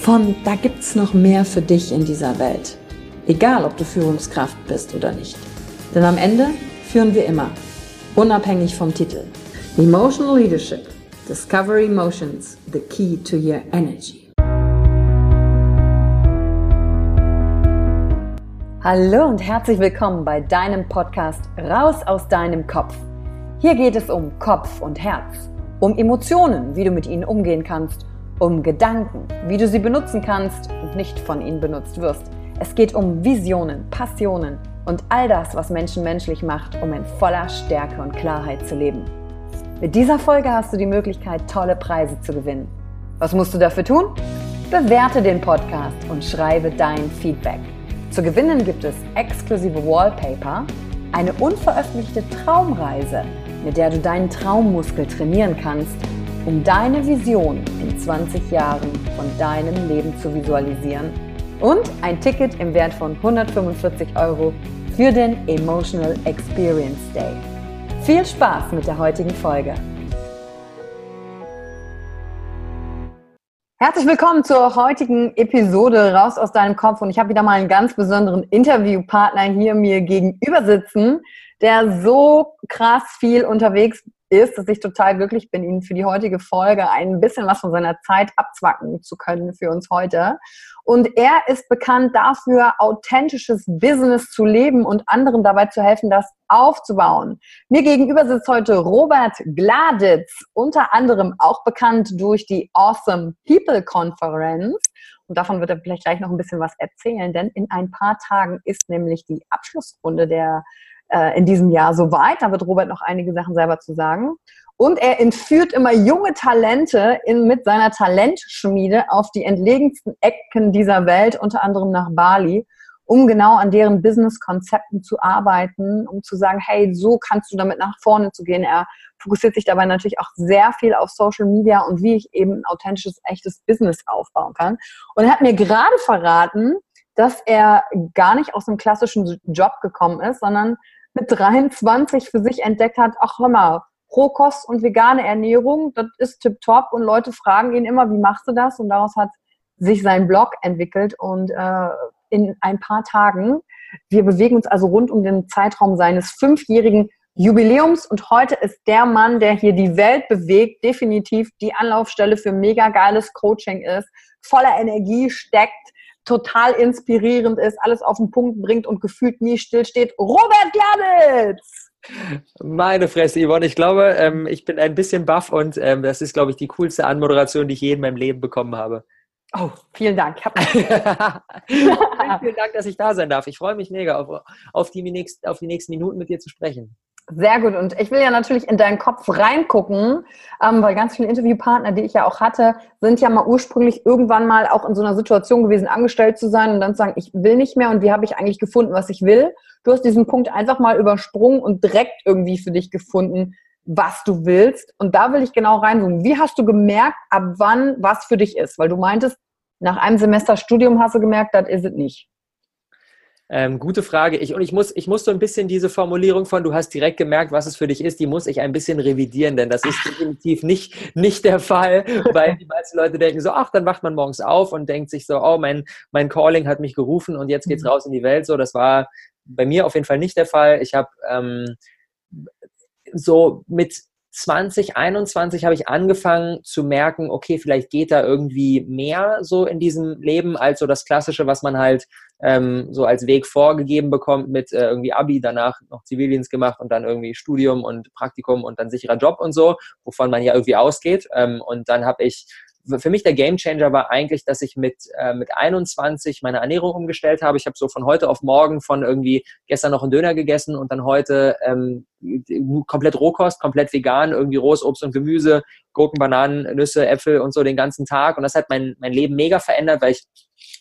von da gibt's noch mehr für dich in dieser Welt. Egal, ob du Führungskraft bist oder nicht. Denn am Ende führen wir immer, unabhängig vom Titel. Emotional Leadership. Discover Emotions, the key to your energy. Hallo und herzlich willkommen bei deinem Podcast Raus aus deinem Kopf. Hier geht es um Kopf und Herz, um Emotionen, wie du mit ihnen umgehen kannst um Gedanken, wie du sie benutzen kannst und nicht von ihnen benutzt wirst. Es geht um Visionen, Passionen und all das, was Menschen menschlich macht, um in voller Stärke und Klarheit zu leben. Mit dieser Folge hast du die Möglichkeit, tolle Preise zu gewinnen. Was musst du dafür tun? Bewerte den Podcast und schreibe dein Feedback. Zu gewinnen gibt es exklusive Wallpaper, eine unveröffentlichte Traumreise, mit der du deinen Traummuskel trainieren kannst um deine Vision in 20 Jahren von deinem Leben zu visualisieren und ein Ticket im Wert von 145 Euro für den Emotional Experience Day. Viel Spaß mit der heutigen Folge. Herzlich willkommen zur heutigen Episode Raus aus deinem Kopf und ich habe wieder mal einen ganz besonderen Interviewpartner hier mir gegenüber sitzen, der so krass viel unterwegs ist, dass ich total glücklich bin, Ihnen für die heutige Folge ein bisschen was von seiner Zeit abzwacken zu können für uns heute. Und er ist bekannt dafür, authentisches Business zu leben und anderen dabei zu helfen, das aufzubauen. Mir gegenüber sitzt heute Robert Gladitz, unter anderem auch bekannt durch die Awesome People Conference. Und davon wird er vielleicht gleich noch ein bisschen was erzählen, denn in ein paar Tagen ist nämlich die Abschlussrunde der äh, in diesem Jahr soweit. Da wird Robert noch einige Sachen selber zu sagen. Und er entführt immer junge Talente in, mit seiner Talentschmiede auf die entlegensten Ecken dieser Welt, unter anderem nach Bali, um genau an deren Business-Konzepten zu arbeiten, um zu sagen, hey, so kannst du damit nach vorne zu gehen. Er fokussiert sich dabei natürlich auch sehr viel auf Social Media und wie ich eben ein authentisches, echtes Business aufbauen kann. Und er hat mir gerade verraten, dass er gar nicht aus einem klassischen Job gekommen ist, sondern mit 23 für sich entdeckt hat, ach hör mal, Rohkost und vegane Ernährung, das ist tipptopp und Leute fragen ihn immer, wie machst du das? Und daraus hat sich sein Blog entwickelt und äh, in ein paar Tagen, wir bewegen uns also rund um den Zeitraum seines fünfjährigen Jubiläums und heute ist der Mann, der hier die Welt bewegt, definitiv die Anlaufstelle für mega geiles Coaching ist, voller Energie steckt, total inspirierend ist, alles auf den Punkt bringt und gefühlt nie stillsteht. Robert Gladitz! Meine Fresse, Yvonne, ich glaube, ähm, ich bin ein bisschen baff und ähm, das ist, glaube ich, die coolste Anmoderation, die ich je in meinem Leben bekommen habe. Oh, vielen Dank. vielen, vielen Dank, dass ich da sein darf. Ich freue mich mega auf, auf, die, nächst, auf die nächsten Minuten mit dir zu sprechen. Sehr gut. Und ich will ja natürlich in deinen Kopf reingucken, ähm, weil ganz viele Interviewpartner, die ich ja auch hatte, sind ja mal ursprünglich irgendwann mal auch in so einer Situation gewesen, angestellt zu sein und dann zu sagen, ich will nicht mehr und wie habe ich eigentlich gefunden, was ich will. Du hast diesen Punkt einfach mal übersprungen und direkt irgendwie für dich gefunden, was du willst. Und da will ich genau reinzoomen. Wie hast du gemerkt, ab wann was für dich ist? Weil du meintest, nach einem Semester Studium hast du gemerkt, das ist es nicht. Ähm, gute Frage. Ich, und ich muss, ich muss so ein bisschen diese Formulierung von, du hast direkt gemerkt, was es für dich ist, die muss ich ein bisschen revidieren, denn das ist definitiv nicht, nicht der Fall, weil die meisten Leute denken so, ach, dann wacht man morgens auf und denkt sich so, oh, mein, mein Calling hat mich gerufen und jetzt geht's mhm. raus in die Welt. So, das war bei mir auf jeden Fall nicht der Fall. Ich habe ähm, so mit 2021 habe ich angefangen zu merken, okay, vielleicht geht da irgendwie mehr so in diesem Leben als so das Klassische, was man halt ähm, so als Weg vorgegeben bekommt mit äh, irgendwie Abi, danach noch Zivildienst gemacht und dann irgendwie Studium und Praktikum und dann sicherer Job und so, wovon man ja irgendwie ausgeht. Ähm, und dann habe ich für mich der Gamechanger war eigentlich, dass ich mit, äh, mit 21 meine Ernährung umgestellt habe. Ich habe so von heute auf morgen von irgendwie gestern noch einen Döner gegessen und dann heute ähm, komplett Rohkost, komplett vegan, irgendwie rohes Obst und Gemüse, Gurken, Bananen, Nüsse, Äpfel und so den ganzen Tag. Und das hat mein, mein Leben mega verändert, weil ich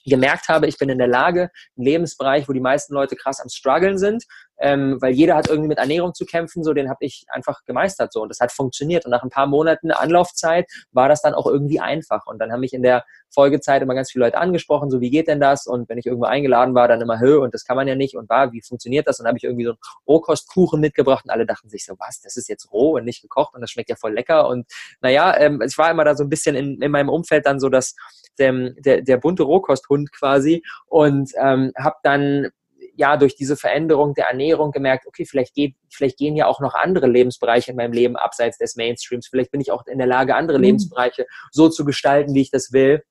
gemerkt habe, ich bin in der Lage, einen Lebensbereich, wo die meisten Leute krass am struggeln sind, ähm, weil jeder hat irgendwie mit Ernährung zu kämpfen, so den habe ich einfach gemeistert so. Und das hat funktioniert. Und nach ein paar Monaten Anlaufzeit war das dann auch irgendwie einfach. Und dann haben mich in der Folgezeit immer ganz viele Leute angesprochen, so wie geht denn das? Und wenn ich irgendwo eingeladen war, dann immer Hö und das kann man ja nicht. Und war, wie funktioniert das? Und dann habe ich irgendwie so einen Rohkostkuchen mitgebracht und alle dachten sich so, was, das ist jetzt roh und nicht gekocht und das schmeckt ja voll lecker. Und naja, ähm, ich war immer da so ein bisschen in, in meinem Umfeld dann so, dass der, der, der bunte Rohkosthund quasi. Und ähm, habe dann ja durch diese Veränderung der Ernährung gemerkt, okay, vielleicht, geht, vielleicht gehen ja auch noch andere Lebensbereiche in meinem Leben abseits des Mainstreams. Vielleicht bin ich auch in der Lage, andere mhm. Lebensbereiche so zu gestalten, wie ich das will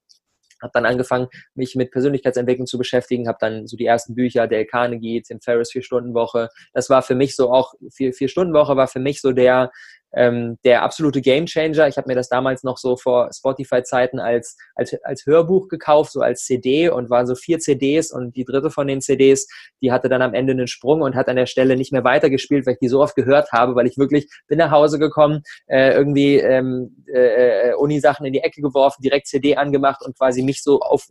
habe dann angefangen, mich mit Persönlichkeitsentwicklung zu beschäftigen, habe dann so die ersten Bücher, Dale Carnegie, Tim Ferriss, Vier-Stunden-Woche. Das war für mich so auch, Vier-Stunden-Woche war für mich so der, ähm, der absolute Gamechanger. Ich habe mir das damals noch so vor Spotify-Zeiten als, als, als Hörbuch gekauft, so als CD und waren so vier CDs und die dritte von den CDs, die hatte dann am Ende einen Sprung und hat an der Stelle nicht mehr weitergespielt, weil ich die so oft gehört habe, weil ich wirklich bin nach Hause gekommen, äh, irgendwie ähm, äh, Uni-Sachen in die Ecke geworfen, direkt CD angemacht und quasi mich so auf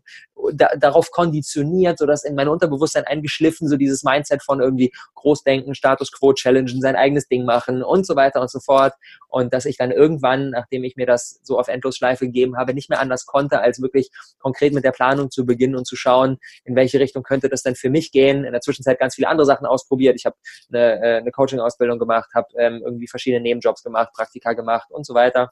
da, darauf konditioniert, so dass in mein Unterbewusstsein eingeschliffen, so dieses Mindset von irgendwie Großdenken, Status Quo challengen, sein eigenes Ding machen und so weiter und so fort und dass ich dann irgendwann, nachdem ich mir das so auf Endlosschleife gegeben habe, nicht mehr anders konnte, als wirklich konkret mit der Planung zu beginnen und zu schauen, in welche Richtung könnte das denn für mich gehen. In der Zwischenzeit ganz viele andere Sachen ausprobiert. Ich habe eine, äh, eine Coaching-Ausbildung gemacht, habe ähm, irgendwie verschiedene Nebenjobs gemacht, Praktika gemacht und so weiter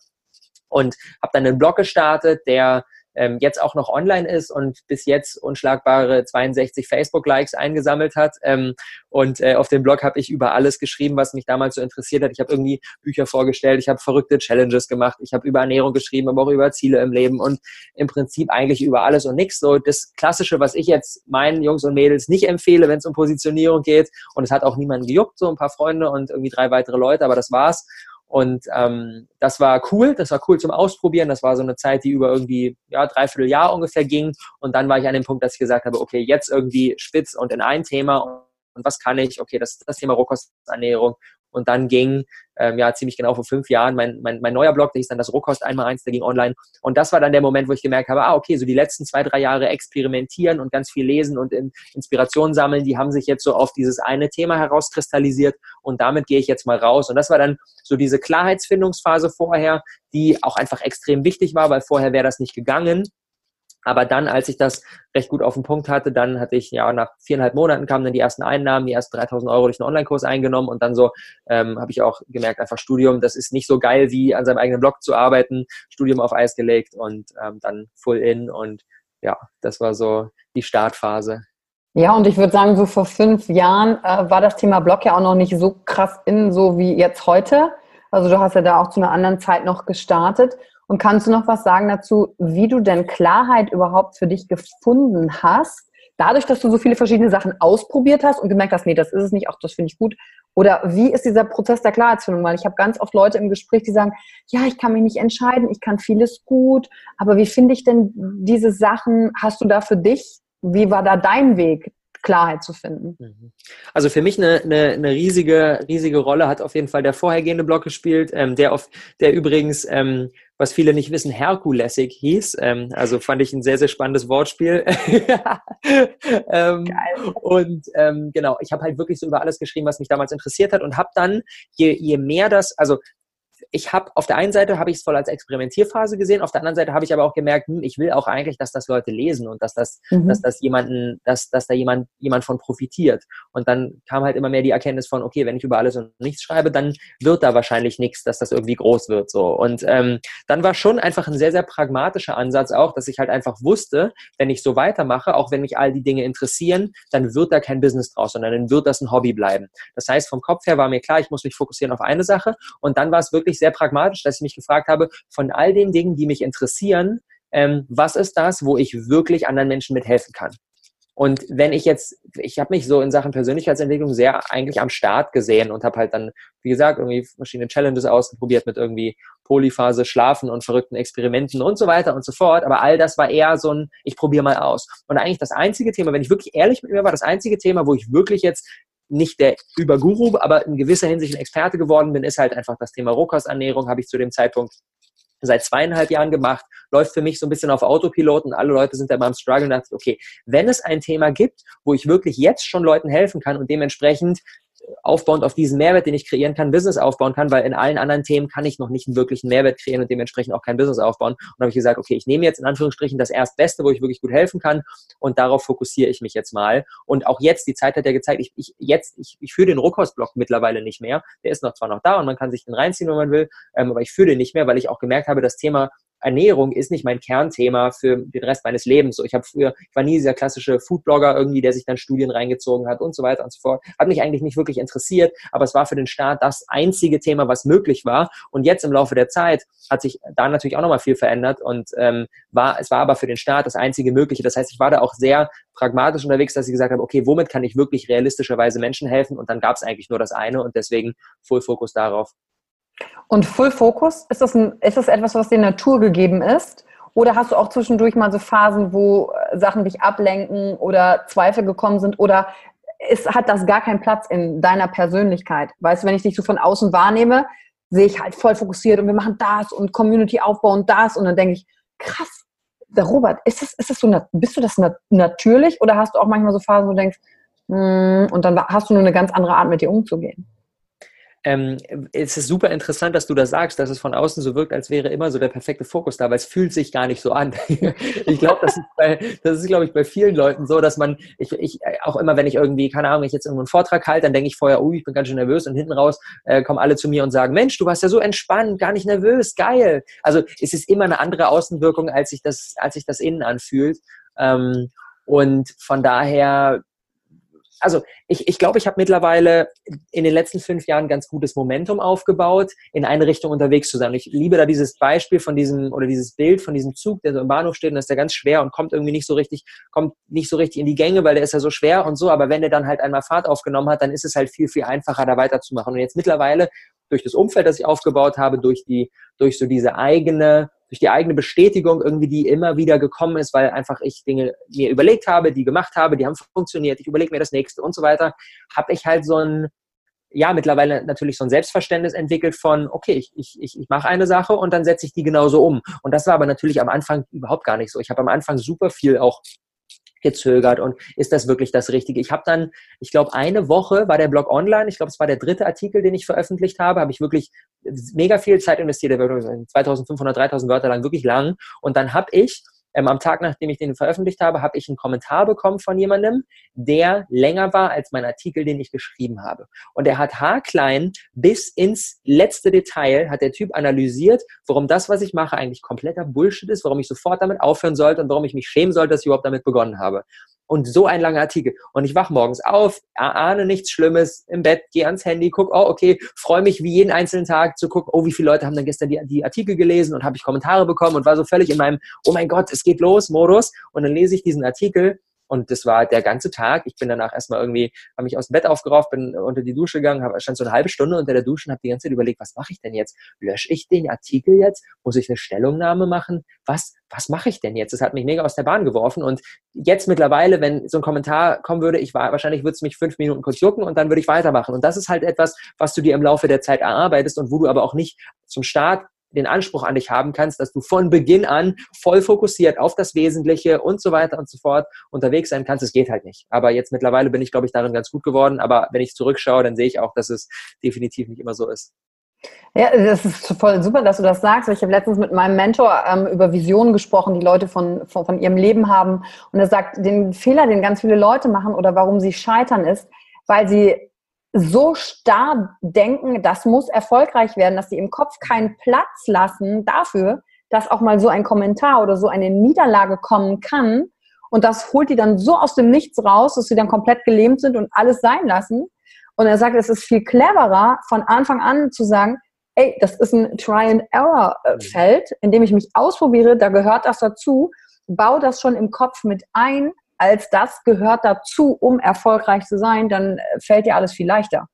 und habe dann einen Blog gestartet, der ähm, jetzt auch noch online ist und bis jetzt unschlagbare 62 Facebook-Likes eingesammelt hat. Ähm, und äh, auf dem Blog habe ich über alles geschrieben, was mich damals so interessiert hat. Ich habe irgendwie Bücher vorgestellt, ich habe verrückte Challenges gemacht, ich habe über Ernährung geschrieben, aber auch über Ziele im Leben und im Prinzip eigentlich über alles und nichts. So das Klassische, was ich jetzt meinen Jungs und Mädels nicht empfehle, wenn es um Positionierung geht. Und es hat auch niemanden gejuckt, so ein paar Freunde und irgendwie drei weitere Leute, aber das war's. Und ähm, das war cool, das war cool zum Ausprobieren. Das war so eine Zeit, die über irgendwie ja, dreiviertel Jahr ungefähr ging. Und dann war ich an dem Punkt, dass ich gesagt habe, okay, jetzt irgendwie spitz und in ein Thema. Und was kann ich? Okay, das ist das Thema Rohkosternährung. Und dann ging, ähm, ja, ziemlich genau vor fünf Jahren mein, mein, mein neuer Blog, der hieß dann das Rohkost einmal eins, der ging online. Und das war dann der Moment, wo ich gemerkt habe, ah, okay, so die letzten zwei, drei Jahre experimentieren und ganz viel lesen und Inspiration sammeln, die haben sich jetzt so auf dieses eine Thema herauskristallisiert und damit gehe ich jetzt mal raus. Und das war dann so diese Klarheitsfindungsphase vorher, die auch einfach extrem wichtig war, weil vorher wäre das nicht gegangen. Aber dann, als ich das recht gut auf den Punkt hatte, dann hatte ich, ja, nach viereinhalb Monaten kamen dann die ersten Einnahmen, die ersten 3000 Euro durch einen Online-Kurs eingenommen und dann so ähm, habe ich auch gemerkt, einfach Studium, das ist nicht so geil, wie an seinem eigenen Blog zu arbeiten, Studium auf Eis gelegt und ähm, dann full in und ja, das war so die Startphase. Ja, und ich würde sagen, so vor fünf Jahren äh, war das Thema Blog ja auch noch nicht so krass in, so wie jetzt heute. Also du hast ja da auch zu einer anderen Zeit noch gestartet. Und kannst du noch was sagen dazu, wie du denn Klarheit überhaupt für dich gefunden hast? Dadurch, dass du so viele verschiedene Sachen ausprobiert hast und gemerkt hast, nee, das ist es nicht, auch das finde ich gut. Oder wie ist dieser Prozess der Klarheitsfindung? Weil ich habe ganz oft Leute im Gespräch, die sagen, ja, ich kann mich nicht entscheiden, ich kann vieles gut, aber wie finde ich denn diese Sachen? Hast du da für dich, wie war da dein Weg? Klarheit zu finden. Mhm. Also für mich eine, eine, eine, riesige, riesige Rolle hat auf jeden Fall der vorhergehende Block gespielt, ähm, der, auf, der übrigens, ähm, was viele nicht wissen, Herkulesig hieß. Ähm, also fand ich ein sehr, sehr spannendes Wortspiel. ähm. Und ähm, genau, ich habe halt wirklich so über alles geschrieben, was mich damals interessiert hat und habe dann, je, je mehr das, also ich habe auf der einen Seite habe ich es voll als Experimentierphase gesehen, auf der anderen Seite habe ich aber auch gemerkt, hm, ich will auch eigentlich, dass das Leute lesen und dass das, mhm. dass das jemanden, dass, dass da jemand, jemand von profitiert. Und dann kam halt immer mehr die Erkenntnis von, okay, wenn ich über alles und nichts schreibe, dann wird da wahrscheinlich nichts, dass das irgendwie groß wird. So. Und ähm, dann war schon einfach ein sehr, sehr pragmatischer Ansatz auch, dass ich halt einfach wusste, wenn ich so weitermache, auch wenn mich all die Dinge interessieren, dann wird da kein Business draus, sondern dann wird das ein Hobby bleiben. Das heißt, vom Kopf her war mir klar, ich muss mich fokussieren auf eine Sache. Und dann war es wirklich sehr pragmatisch, dass ich mich gefragt habe, von all den Dingen, die mich interessieren, ähm, was ist das, wo ich wirklich anderen Menschen mithelfen kann? Und wenn ich jetzt, ich habe mich so in Sachen Persönlichkeitsentwicklung sehr eigentlich am Start gesehen und habe halt dann, wie gesagt, irgendwie verschiedene Challenges ausprobiert mit irgendwie Polyphase, Schlafen und verrückten Experimenten und so weiter und so fort. Aber all das war eher so ein, ich probiere mal aus. Und eigentlich das einzige Thema, wenn ich wirklich ehrlich mit mir war, das einzige Thema, wo ich wirklich jetzt nicht der Überguru, aber in gewisser Hinsicht ein Experte geworden bin, ist halt einfach das Thema Rohkosternährung, habe ich zu dem Zeitpunkt seit zweieinhalb Jahren gemacht, läuft für mich so ein bisschen auf Autopilot und alle Leute sind da mal am Struggle und dachte, okay, wenn es ein Thema gibt, wo ich wirklich jetzt schon Leuten helfen kann und dementsprechend aufbauend auf diesen Mehrwert, den ich kreieren kann, Business aufbauen kann, weil in allen anderen Themen kann ich noch nicht einen wirklichen Mehrwert kreieren und dementsprechend auch kein Business aufbauen. Und habe ich gesagt, okay, ich nehme jetzt in Anführungsstrichen das Erstbeste, wo ich wirklich gut helfen kann und darauf fokussiere ich mich jetzt mal. Und auch jetzt, die Zeit hat ja gezeigt, ich, ich ich, ich führe den Rohkostblock mittlerweile nicht mehr. Der ist noch zwar noch da und man kann sich den reinziehen, wenn man will, ähm, aber ich führe den nicht mehr, weil ich auch gemerkt habe, das Thema Ernährung ist nicht mein Kernthema für den Rest meines Lebens. So, ich habe früher, ich war nie dieser klassische Foodblogger irgendwie, der sich dann Studien reingezogen hat und so weiter und so fort. Hat mich eigentlich nicht wirklich interessiert, aber es war für den Staat das einzige Thema, was möglich war. Und jetzt im Laufe der Zeit hat sich da natürlich auch nochmal viel verändert und ähm, war, es war aber für den Staat das einzige Mögliche. Das heißt, ich war da auch sehr pragmatisch unterwegs, dass ich gesagt habe, okay, womit kann ich wirklich realistischerweise Menschen helfen? Und dann gab es eigentlich nur das eine und deswegen Full Fokus darauf. Und Full Focus, ist das, ein, ist das etwas, was dir Natur gegeben ist? Oder hast du auch zwischendurch mal so Phasen, wo äh, Sachen dich ablenken oder Zweifel gekommen sind? Oder ist, hat das gar keinen Platz in deiner Persönlichkeit? Weißt du, wenn ich dich so von außen wahrnehme, sehe ich halt voll fokussiert und wir machen das und Community Aufbau und das. Und dann denke ich, krass, der Robert, ist das, ist das so, bist du das natürlich oder hast du auch manchmal so Phasen, wo du denkst, mm, und dann hast du nur eine ganz andere Art, mit dir umzugehen? Ähm, es ist super interessant, dass du das sagst, dass es von außen so wirkt, als wäre immer so der perfekte Fokus da, weil es fühlt sich gar nicht so an. ich glaube, das ist, bei, das ist, glaube ich, bei vielen Leuten so, dass man, ich, ich auch immer, wenn ich irgendwie, keine Ahnung, ich jetzt irgendwo einen Vortrag halte, dann denke ich vorher, oh, ich bin ganz schön nervös und hinten raus äh, kommen alle zu mir und sagen, Mensch, du warst ja so entspannt, gar nicht nervös, geil. Also es ist immer eine andere Außenwirkung, als sich das, als sich das innen anfühlt. Ähm, und von daher also ich, ich glaube, ich habe mittlerweile in den letzten fünf Jahren ganz gutes Momentum aufgebaut, in eine Richtung unterwegs zu sein. Und ich liebe da dieses Beispiel von diesem oder dieses Bild von diesem Zug, der so im Bahnhof steht und ist der ganz schwer und kommt irgendwie nicht so richtig, kommt nicht so richtig in die Gänge, weil der ist ja so schwer und so. Aber wenn der dann halt einmal Fahrt aufgenommen hat, dann ist es halt viel, viel einfacher, da weiterzumachen. Und jetzt mittlerweile durch das Umfeld, das ich aufgebaut habe, durch die, durch so diese eigene durch die eigene Bestätigung irgendwie, die immer wieder gekommen ist, weil einfach ich Dinge mir überlegt habe, die gemacht habe, die haben funktioniert, ich überlege mir das nächste und so weiter, habe ich halt so ein, ja, mittlerweile natürlich so ein Selbstverständnis entwickelt von, okay, ich, ich, ich mache eine Sache und dann setze ich die genauso um. Und das war aber natürlich am Anfang überhaupt gar nicht so. Ich habe am Anfang super viel auch gezögert und ist das wirklich das Richtige? Ich habe dann, ich glaube, eine Woche war der Blog online. Ich glaube, es war der dritte Artikel, den ich veröffentlicht habe. Habe ich wirklich mega viel Zeit investiert. Der war 2500, 3000 Wörter lang, wirklich lang. Und dann habe ich ähm, am Tag, nachdem ich den veröffentlicht habe, habe ich einen Kommentar bekommen von jemandem, der länger war als mein Artikel, den ich geschrieben habe. Und er hat haarklein bis ins letzte Detail, hat der Typ analysiert, warum das, was ich mache, eigentlich kompletter Bullshit ist, warum ich sofort damit aufhören sollte und warum ich mich schämen sollte, dass ich überhaupt damit begonnen habe. Und so ein langer Artikel. Und ich wach morgens auf, ahne nichts Schlimmes im Bett, gehe ans Handy, guck, oh, okay, freue mich wie jeden einzelnen Tag zu gucken, oh, wie viele Leute haben dann gestern die, die Artikel gelesen und habe ich Kommentare bekommen und war so völlig in meinem, oh mein Gott, es geht los Modus. Und dann lese ich diesen Artikel und das war der ganze Tag. Ich bin danach erstmal irgendwie, habe mich aus dem Bett aufgerauft, bin unter die Dusche gegangen, stand so eine halbe Stunde unter der Dusche und habe die ganze Zeit überlegt, was mache ich denn jetzt? Lösche ich den Artikel jetzt? Muss ich eine Stellungnahme machen? Was, was mache ich denn jetzt? Das hat mich mega aus der Bahn geworfen. Und jetzt mittlerweile, wenn so ein Kommentar kommen würde, ich war, wahrscheinlich würde es mich fünf Minuten kurz jucken und dann würde ich weitermachen. Und das ist halt etwas, was du dir im Laufe der Zeit erarbeitest und wo du aber auch nicht zum Start den Anspruch an dich haben kannst, dass du von Beginn an voll fokussiert auf das Wesentliche und so weiter und so fort unterwegs sein kannst. Es geht halt nicht. Aber jetzt mittlerweile bin ich, glaube ich, darin ganz gut geworden. Aber wenn ich zurückschaue, dann sehe ich auch, dass es definitiv nicht immer so ist. Ja, das ist voll super, dass du das sagst. Ich habe letztens mit meinem Mentor ähm, über Visionen gesprochen, die Leute von, von, von ihrem Leben haben. Und er sagt, den Fehler, den ganz viele Leute machen oder warum sie scheitern, ist, weil sie so starr denken, das muss erfolgreich werden, dass sie im Kopf keinen Platz lassen dafür, dass auch mal so ein Kommentar oder so eine Niederlage kommen kann. Und das holt die dann so aus dem Nichts raus, dass sie dann komplett gelähmt sind und alles sein lassen. Und er sagt, es ist viel cleverer, von Anfang an zu sagen, ey, das ist ein Try-and-Error-Feld, in dem ich mich ausprobiere, da gehört das dazu, bau das schon im Kopf mit ein, als das gehört dazu, um erfolgreich zu sein, dann äh, fällt dir alles viel leichter.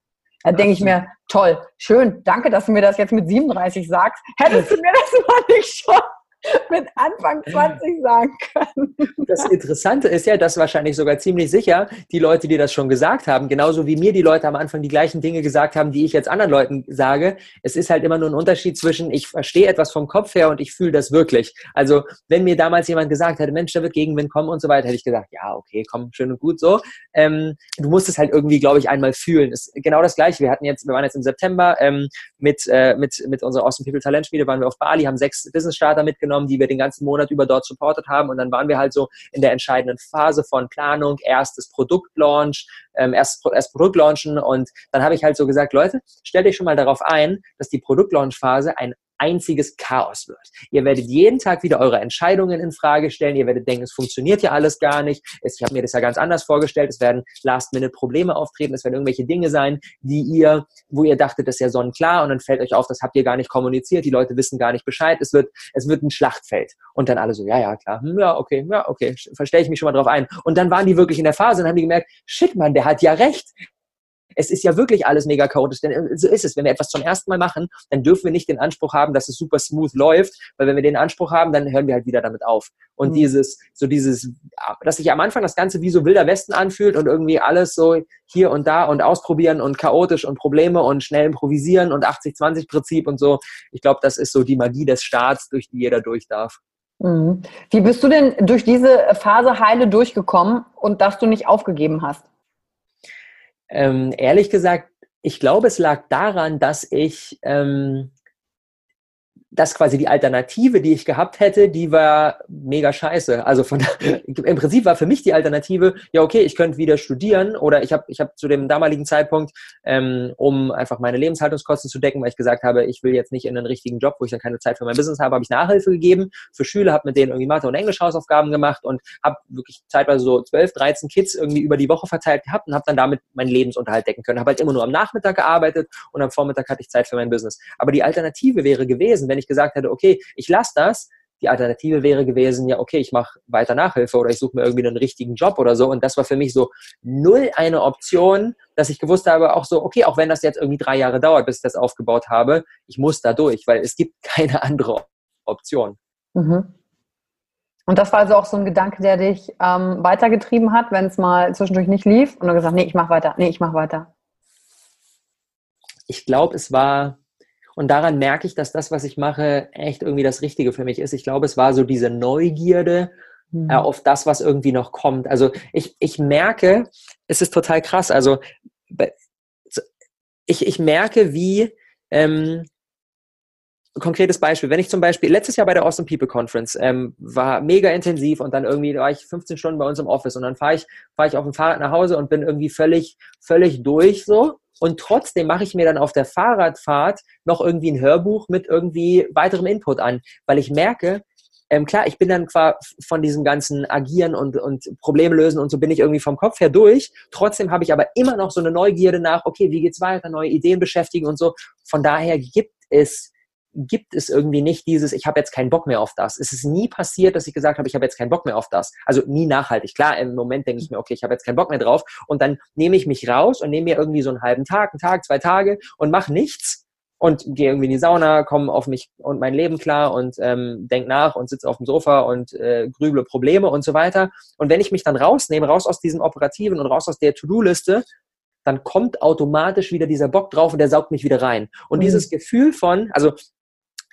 Da denke ich mir, toll, schön, danke, dass du mir das jetzt mit 37 sagst. Hättest du mir das mal nicht schon mit Anfang 20 sagen können. Das Interessante ist ja, dass wahrscheinlich sogar ziemlich sicher die Leute, die das schon gesagt haben, genauso wie mir die Leute am Anfang die gleichen Dinge gesagt haben, die ich jetzt anderen Leuten sage. Es ist halt immer nur ein Unterschied zwischen, ich verstehe etwas vom Kopf her und ich fühle das wirklich. Also, wenn mir damals jemand gesagt hätte, Mensch, da wird Gegenwind kommen und so weiter, hätte ich gesagt, ja, okay, komm, schön und gut so. Ähm, du musst es halt irgendwie, glaube ich, einmal fühlen. ist genau das Gleiche. Wir hatten jetzt, wir waren jetzt im September ähm, mit, äh, mit, mit unserer Awesome People Talentschmiede, waren wir auf Bali, haben sechs Business Starter mitgenommen genommen, die wir den ganzen Monat über dort supportet haben. Und dann waren wir halt so in der entscheidenden Phase von Planung, erstes Produktlaunch, ähm, erstes, erstes Produktlaunchen. Und dann habe ich halt so gesagt, Leute, stellt euch schon mal darauf ein, dass die Produktlaunchphase ein einziges Chaos wird. Ihr werdet jeden Tag wieder eure Entscheidungen in Frage stellen. Ihr werdet denken, es funktioniert ja alles gar nicht. Ich habe mir das ja ganz anders vorgestellt. Es werden Last-Minute-Probleme auftreten. Es werden irgendwelche Dinge sein, die ihr, wo ihr dachtet, das ist ja sonnenklar und dann fällt euch auf, das habt ihr gar nicht kommuniziert. Die Leute wissen gar nicht Bescheid. Es wird, es wird ein Schlachtfeld. Und dann alle so, ja, ja, klar. Hm, ja, okay, ja, okay. Verstehe ich mich schon mal drauf ein. Und dann waren die wirklich in der Phase und haben die gemerkt, shit, man, der hat ja recht es ist ja wirklich alles mega chaotisch, denn äh, so ist es. Wenn wir etwas zum ersten Mal machen, dann dürfen wir nicht den Anspruch haben, dass es super smooth läuft, weil wenn wir den Anspruch haben, dann hören wir halt wieder damit auf. Und mhm. dieses, so dieses, dass sich am Anfang das Ganze wie so wilder Westen anfühlt und irgendwie alles so hier und da und ausprobieren und chaotisch und Probleme und schnell improvisieren und 80-20-Prinzip und so. Ich glaube, das ist so die Magie des Staats, durch die jeder durch darf. Mhm. Wie bist du denn durch diese Phase heile durchgekommen und dass du nicht aufgegeben hast? Ähm, ehrlich gesagt, ich glaube, es lag daran, dass ich ähm, dass quasi die Alternative, die ich gehabt hätte, die war mega scheiße. Also von im Prinzip war für mich die Alternative, ja okay, ich könnte wieder studieren oder ich habe ich hab zu dem damaligen Zeitpunkt, ähm, um einfach meine Lebenshaltungskosten zu decken, weil ich gesagt habe, ich will jetzt nicht in einen richtigen Job, wo ich dann keine Zeit für mein Business habe, habe ich Nachhilfe gegeben für Schüler, habe mit denen irgendwie Mathe und Englisch Hausaufgaben gemacht und habe wirklich zeitweise so 12, 13 Kids irgendwie über die Woche verteilt gehabt und habe dann damit meinen Lebensunterhalt decken können. Habe halt immer nur am Nachmittag gearbeitet und am Vormittag hatte ich Zeit für mein Business. Aber die Alternative wäre gewesen, wenn ich gesagt hätte, okay, ich lasse das, die Alternative wäre gewesen, ja, okay, ich mache weiter Nachhilfe oder ich suche mir irgendwie einen richtigen Job oder so. Und das war für mich so null eine Option, dass ich gewusst habe, auch so, okay, auch wenn das jetzt irgendwie drei Jahre dauert, bis ich das aufgebaut habe, ich muss da durch, weil es gibt keine andere Option. Mhm. Und das war also auch so ein Gedanke, der dich ähm, weitergetrieben hat, wenn es mal zwischendurch nicht lief und du gesagt, nee, ich mache weiter, nee, ich mache weiter. Ich glaube, es war und daran merke ich, dass das, was ich mache, echt irgendwie das Richtige für mich ist. Ich glaube, es war so diese Neugierde mhm. äh, auf das, was irgendwie noch kommt. Also ich, ich merke, es ist total krass. Also ich, ich merke, wie, ähm, konkretes Beispiel, wenn ich zum Beispiel letztes Jahr bei der Awesome People Conference ähm, war mega intensiv und dann irgendwie war ich 15 Stunden bei uns im Office und dann fahre ich, fahr ich auf dem Fahrrad nach Hause und bin irgendwie völlig, völlig durch so und trotzdem mache ich mir dann auf der Fahrradfahrt noch irgendwie ein Hörbuch mit irgendwie weiterem Input an, weil ich merke, ähm, klar, ich bin dann quasi von diesem ganzen Agieren und, und Probleme lösen und so bin ich irgendwie vom Kopf her durch. Trotzdem habe ich aber immer noch so eine Neugierde nach, okay, wie geht's weiter, neue Ideen beschäftigen und so. Von daher gibt es gibt es irgendwie nicht dieses, ich habe jetzt keinen Bock mehr auf das. Es ist nie passiert, dass ich gesagt habe, ich habe jetzt keinen Bock mehr auf das. Also nie nachhaltig. Klar, im Moment denke ich mir, okay, ich habe jetzt keinen Bock mehr drauf. Und dann nehme ich mich raus und nehme mir irgendwie so einen halben Tag, einen Tag, zwei Tage und mache nichts und gehe irgendwie in die Sauna, komme auf mich und mein Leben klar und ähm, denk nach und sitze auf dem Sofa und äh, grüble Probleme und so weiter. Und wenn ich mich dann rausnehme, raus aus diesem Operativen und raus aus der To-Do-Liste, dann kommt automatisch wieder dieser Bock drauf und der saugt mich wieder rein. Und mhm. dieses Gefühl von, also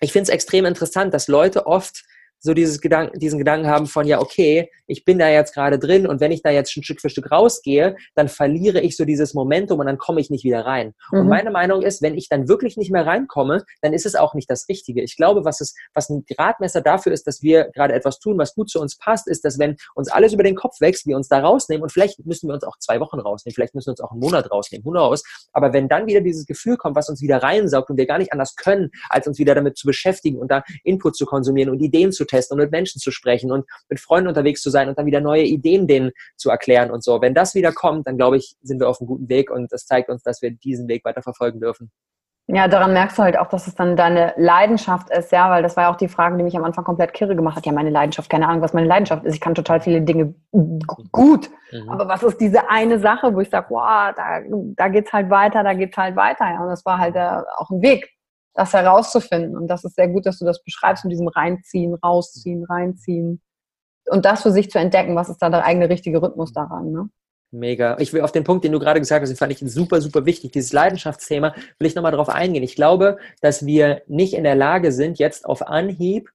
ich finde es extrem interessant, dass Leute oft so dieses Gedanken, diesen Gedanken haben von, ja, okay, ich bin da jetzt gerade drin und wenn ich da jetzt ein Stück für Stück rausgehe, dann verliere ich so dieses Momentum und dann komme ich nicht wieder rein. Mhm. Und meine Meinung ist, wenn ich dann wirklich nicht mehr reinkomme, dann ist es auch nicht das Richtige. Ich glaube, was, es, was ein Gradmesser dafür ist, dass wir gerade etwas tun, was gut zu uns passt, ist, dass wenn uns alles über den Kopf wächst, wir uns da rausnehmen und vielleicht müssen wir uns auch zwei Wochen rausnehmen, vielleicht müssen wir uns auch einen Monat rausnehmen, who knows. Aber wenn dann wieder dieses Gefühl kommt, was uns wieder reinsaugt und wir gar nicht anders können, als uns wieder damit zu beschäftigen und da Input zu konsumieren und Ideen zu testen und mit Menschen zu sprechen und mit Freunden unterwegs zu sein und dann wieder neue Ideen denen zu erklären und so. Wenn das wieder kommt, dann glaube ich, sind wir auf einem guten Weg und das zeigt uns, dass wir diesen Weg weiter verfolgen dürfen. Ja, daran merkst du halt auch, dass es dann deine Leidenschaft ist, ja, weil das war ja auch die Frage, die mich am Anfang komplett kirre gemacht hat. Ja, meine Leidenschaft, keine Ahnung, was meine Leidenschaft ist. Ich kann total viele Dinge gut, mhm. aber was ist diese eine Sache, wo ich sage, wow, da, da geht's halt weiter, da geht's halt weiter, ja, und das war halt äh, auch ein Weg, das herauszufinden. Und das ist sehr gut, dass du das beschreibst mit diesem Reinziehen, Rausziehen, Reinziehen. Und das für sich zu entdecken, was ist da der eigene richtige Rhythmus daran. Ne? Mega. Ich will auf den Punkt, den du gerade gesagt hast, den fand ich super, super wichtig. Dieses Leidenschaftsthema will ich nochmal drauf eingehen. Ich glaube, dass wir nicht in der Lage sind, jetzt auf Anhieb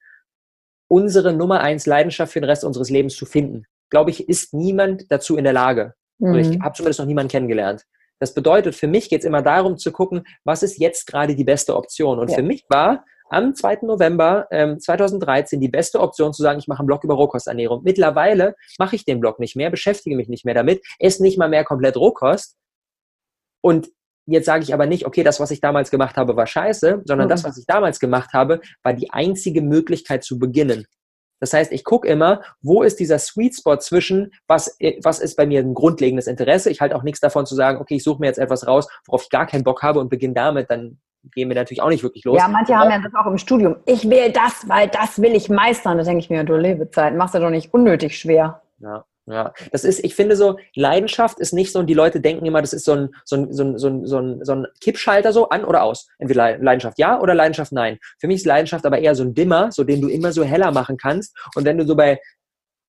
unsere Nummer eins Leidenschaft für den Rest unseres Lebens zu finden. Glaube ich, ist niemand dazu in der Lage. Mhm. Ich habe zumindest noch niemanden kennengelernt. Das bedeutet, für mich geht es immer darum zu gucken, was ist jetzt gerade die beste Option. Und ja. für mich war am 2. November ähm, 2013 die beste Option zu sagen, ich mache einen Blog über Rohkosternährung. Mittlerweile mache ich den Blog nicht mehr, beschäftige mich nicht mehr damit, esse nicht mal mehr komplett Rohkost. Und jetzt sage ich aber nicht, okay, das, was ich damals gemacht habe, war scheiße, sondern mhm. das, was ich damals gemacht habe, war die einzige Möglichkeit zu beginnen. Das heißt, ich gucke immer, wo ist dieser Sweet Spot zwischen, was, was ist bei mir ein grundlegendes Interesse. Ich halte auch nichts davon zu sagen, okay, ich suche mir jetzt etwas raus, worauf ich gar keinen Bock habe und beginne damit, dann gehen wir natürlich auch nicht wirklich los. Ja, manche haben ja das auch im Studium. Ich will das, weil das will ich meistern. Da denke ich mir, du Lebezeit, machst du doch nicht unnötig schwer. Ja. Ja, das ist, ich finde so, Leidenschaft ist nicht so, und die Leute denken immer, das ist so ein, so ein, so ein, so ein, so ein, so ein Kippschalter so, an oder aus. Entweder Leidenschaft ja oder Leidenschaft nein. Für mich ist Leidenschaft aber eher so ein Dimmer, so den du immer so heller machen kannst. Und wenn du so bei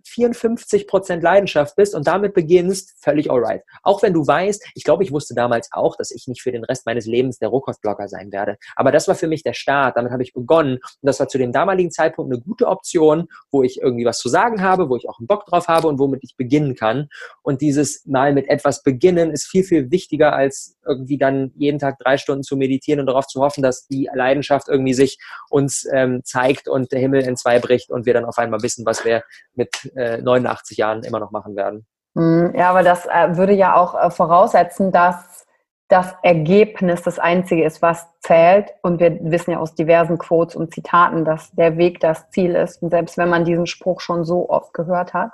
54 Prozent Leidenschaft bist und damit beginnst, völlig alright. Auch wenn du weißt, ich glaube, ich wusste damals auch, dass ich nicht für den Rest meines Lebens der Rohkostblogger sein werde. Aber das war für mich der Start. Damit habe ich begonnen. Und das war zu dem damaligen Zeitpunkt eine gute Option, wo ich irgendwie was zu sagen habe, wo ich auch einen Bock drauf habe und womit ich beginnen kann. Und dieses Mal mit etwas beginnen ist viel, viel wichtiger, als irgendwie dann jeden Tag drei Stunden zu meditieren und darauf zu hoffen, dass die Leidenschaft irgendwie sich uns ähm, zeigt und der Himmel in zwei bricht und wir dann auf einmal wissen, was wir mit äh, 89 Jahren immer noch machen werden. Hm, ja, aber das äh, würde ja auch äh, voraussetzen, dass das Ergebnis das Einzige ist, was zählt. Und wir wissen ja aus diversen Quotes und Zitaten, dass der Weg das Ziel ist. Und selbst wenn man diesen Spruch schon so oft gehört hat,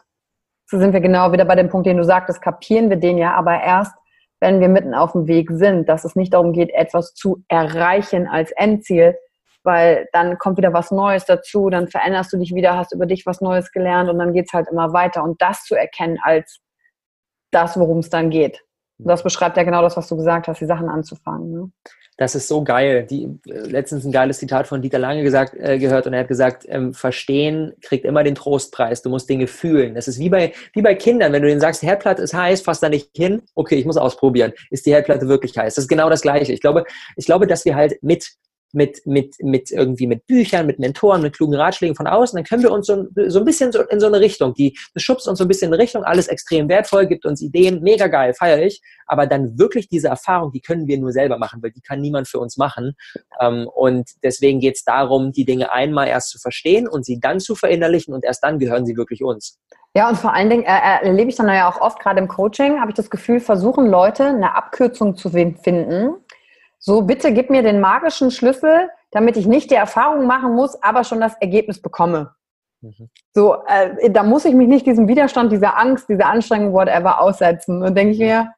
so sind wir genau wieder bei dem Punkt, den du sagtest, kapieren wir den ja aber erst, wenn wir mitten auf dem Weg sind, dass es nicht darum geht, etwas zu erreichen als Endziel, weil dann kommt wieder was Neues dazu, dann veränderst du dich wieder, hast über dich was Neues gelernt und dann geht es halt immer weiter. Und das zu erkennen als das, worum es dann geht. das beschreibt ja genau das, was du gesagt hast, die Sachen anzufangen. Ne? Das ist so geil. Die, äh, letztens ein geiles Zitat von Dieter Lange gesagt, äh, gehört und er hat gesagt, ähm, Verstehen kriegt immer den Trostpreis. Du musst Dinge fühlen. Das ist wie bei, wie bei Kindern. Wenn du denen sagst, Herdplatte ist heiß, fass da nicht hin. Okay, ich muss ausprobieren. Ist die Herdplatte wirklich heiß? Das ist genau das Gleiche. Ich glaube, ich glaube, dass wir halt mit mit, mit, mit irgendwie mit Büchern, mit Mentoren, mit klugen Ratschlägen von außen, dann können wir uns so, so ein bisschen so in so eine Richtung, die, das schubst uns so ein bisschen in eine Richtung, alles extrem wertvoll, gibt uns Ideen, mega geil, feiere ich, aber dann wirklich diese Erfahrung, die können wir nur selber machen, weil die kann niemand für uns machen ähm, und deswegen geht es darum, die Dinge einmal erst zu verstehen und sie dann zu verinnerlichen und erst dann gehören sie wirklich uns. Ja, und vor allen Dingen äh, erlebe ich dann ja auch oft, gerade im Coaching, habe ich das Gefühl, versuchen Leute eine Abkürzung zu finden, so, bitte gib mir den magischen Schlüssel, damit ich nicht die Erfahrung machen muss, aber schon das Ergebnis bekomme. Mhm. So, äh, da muss ich mich nicht diesem Widerstand, dieser Angst, dieser Anstrengung, whatever, aussetzen. Und denke ich mir,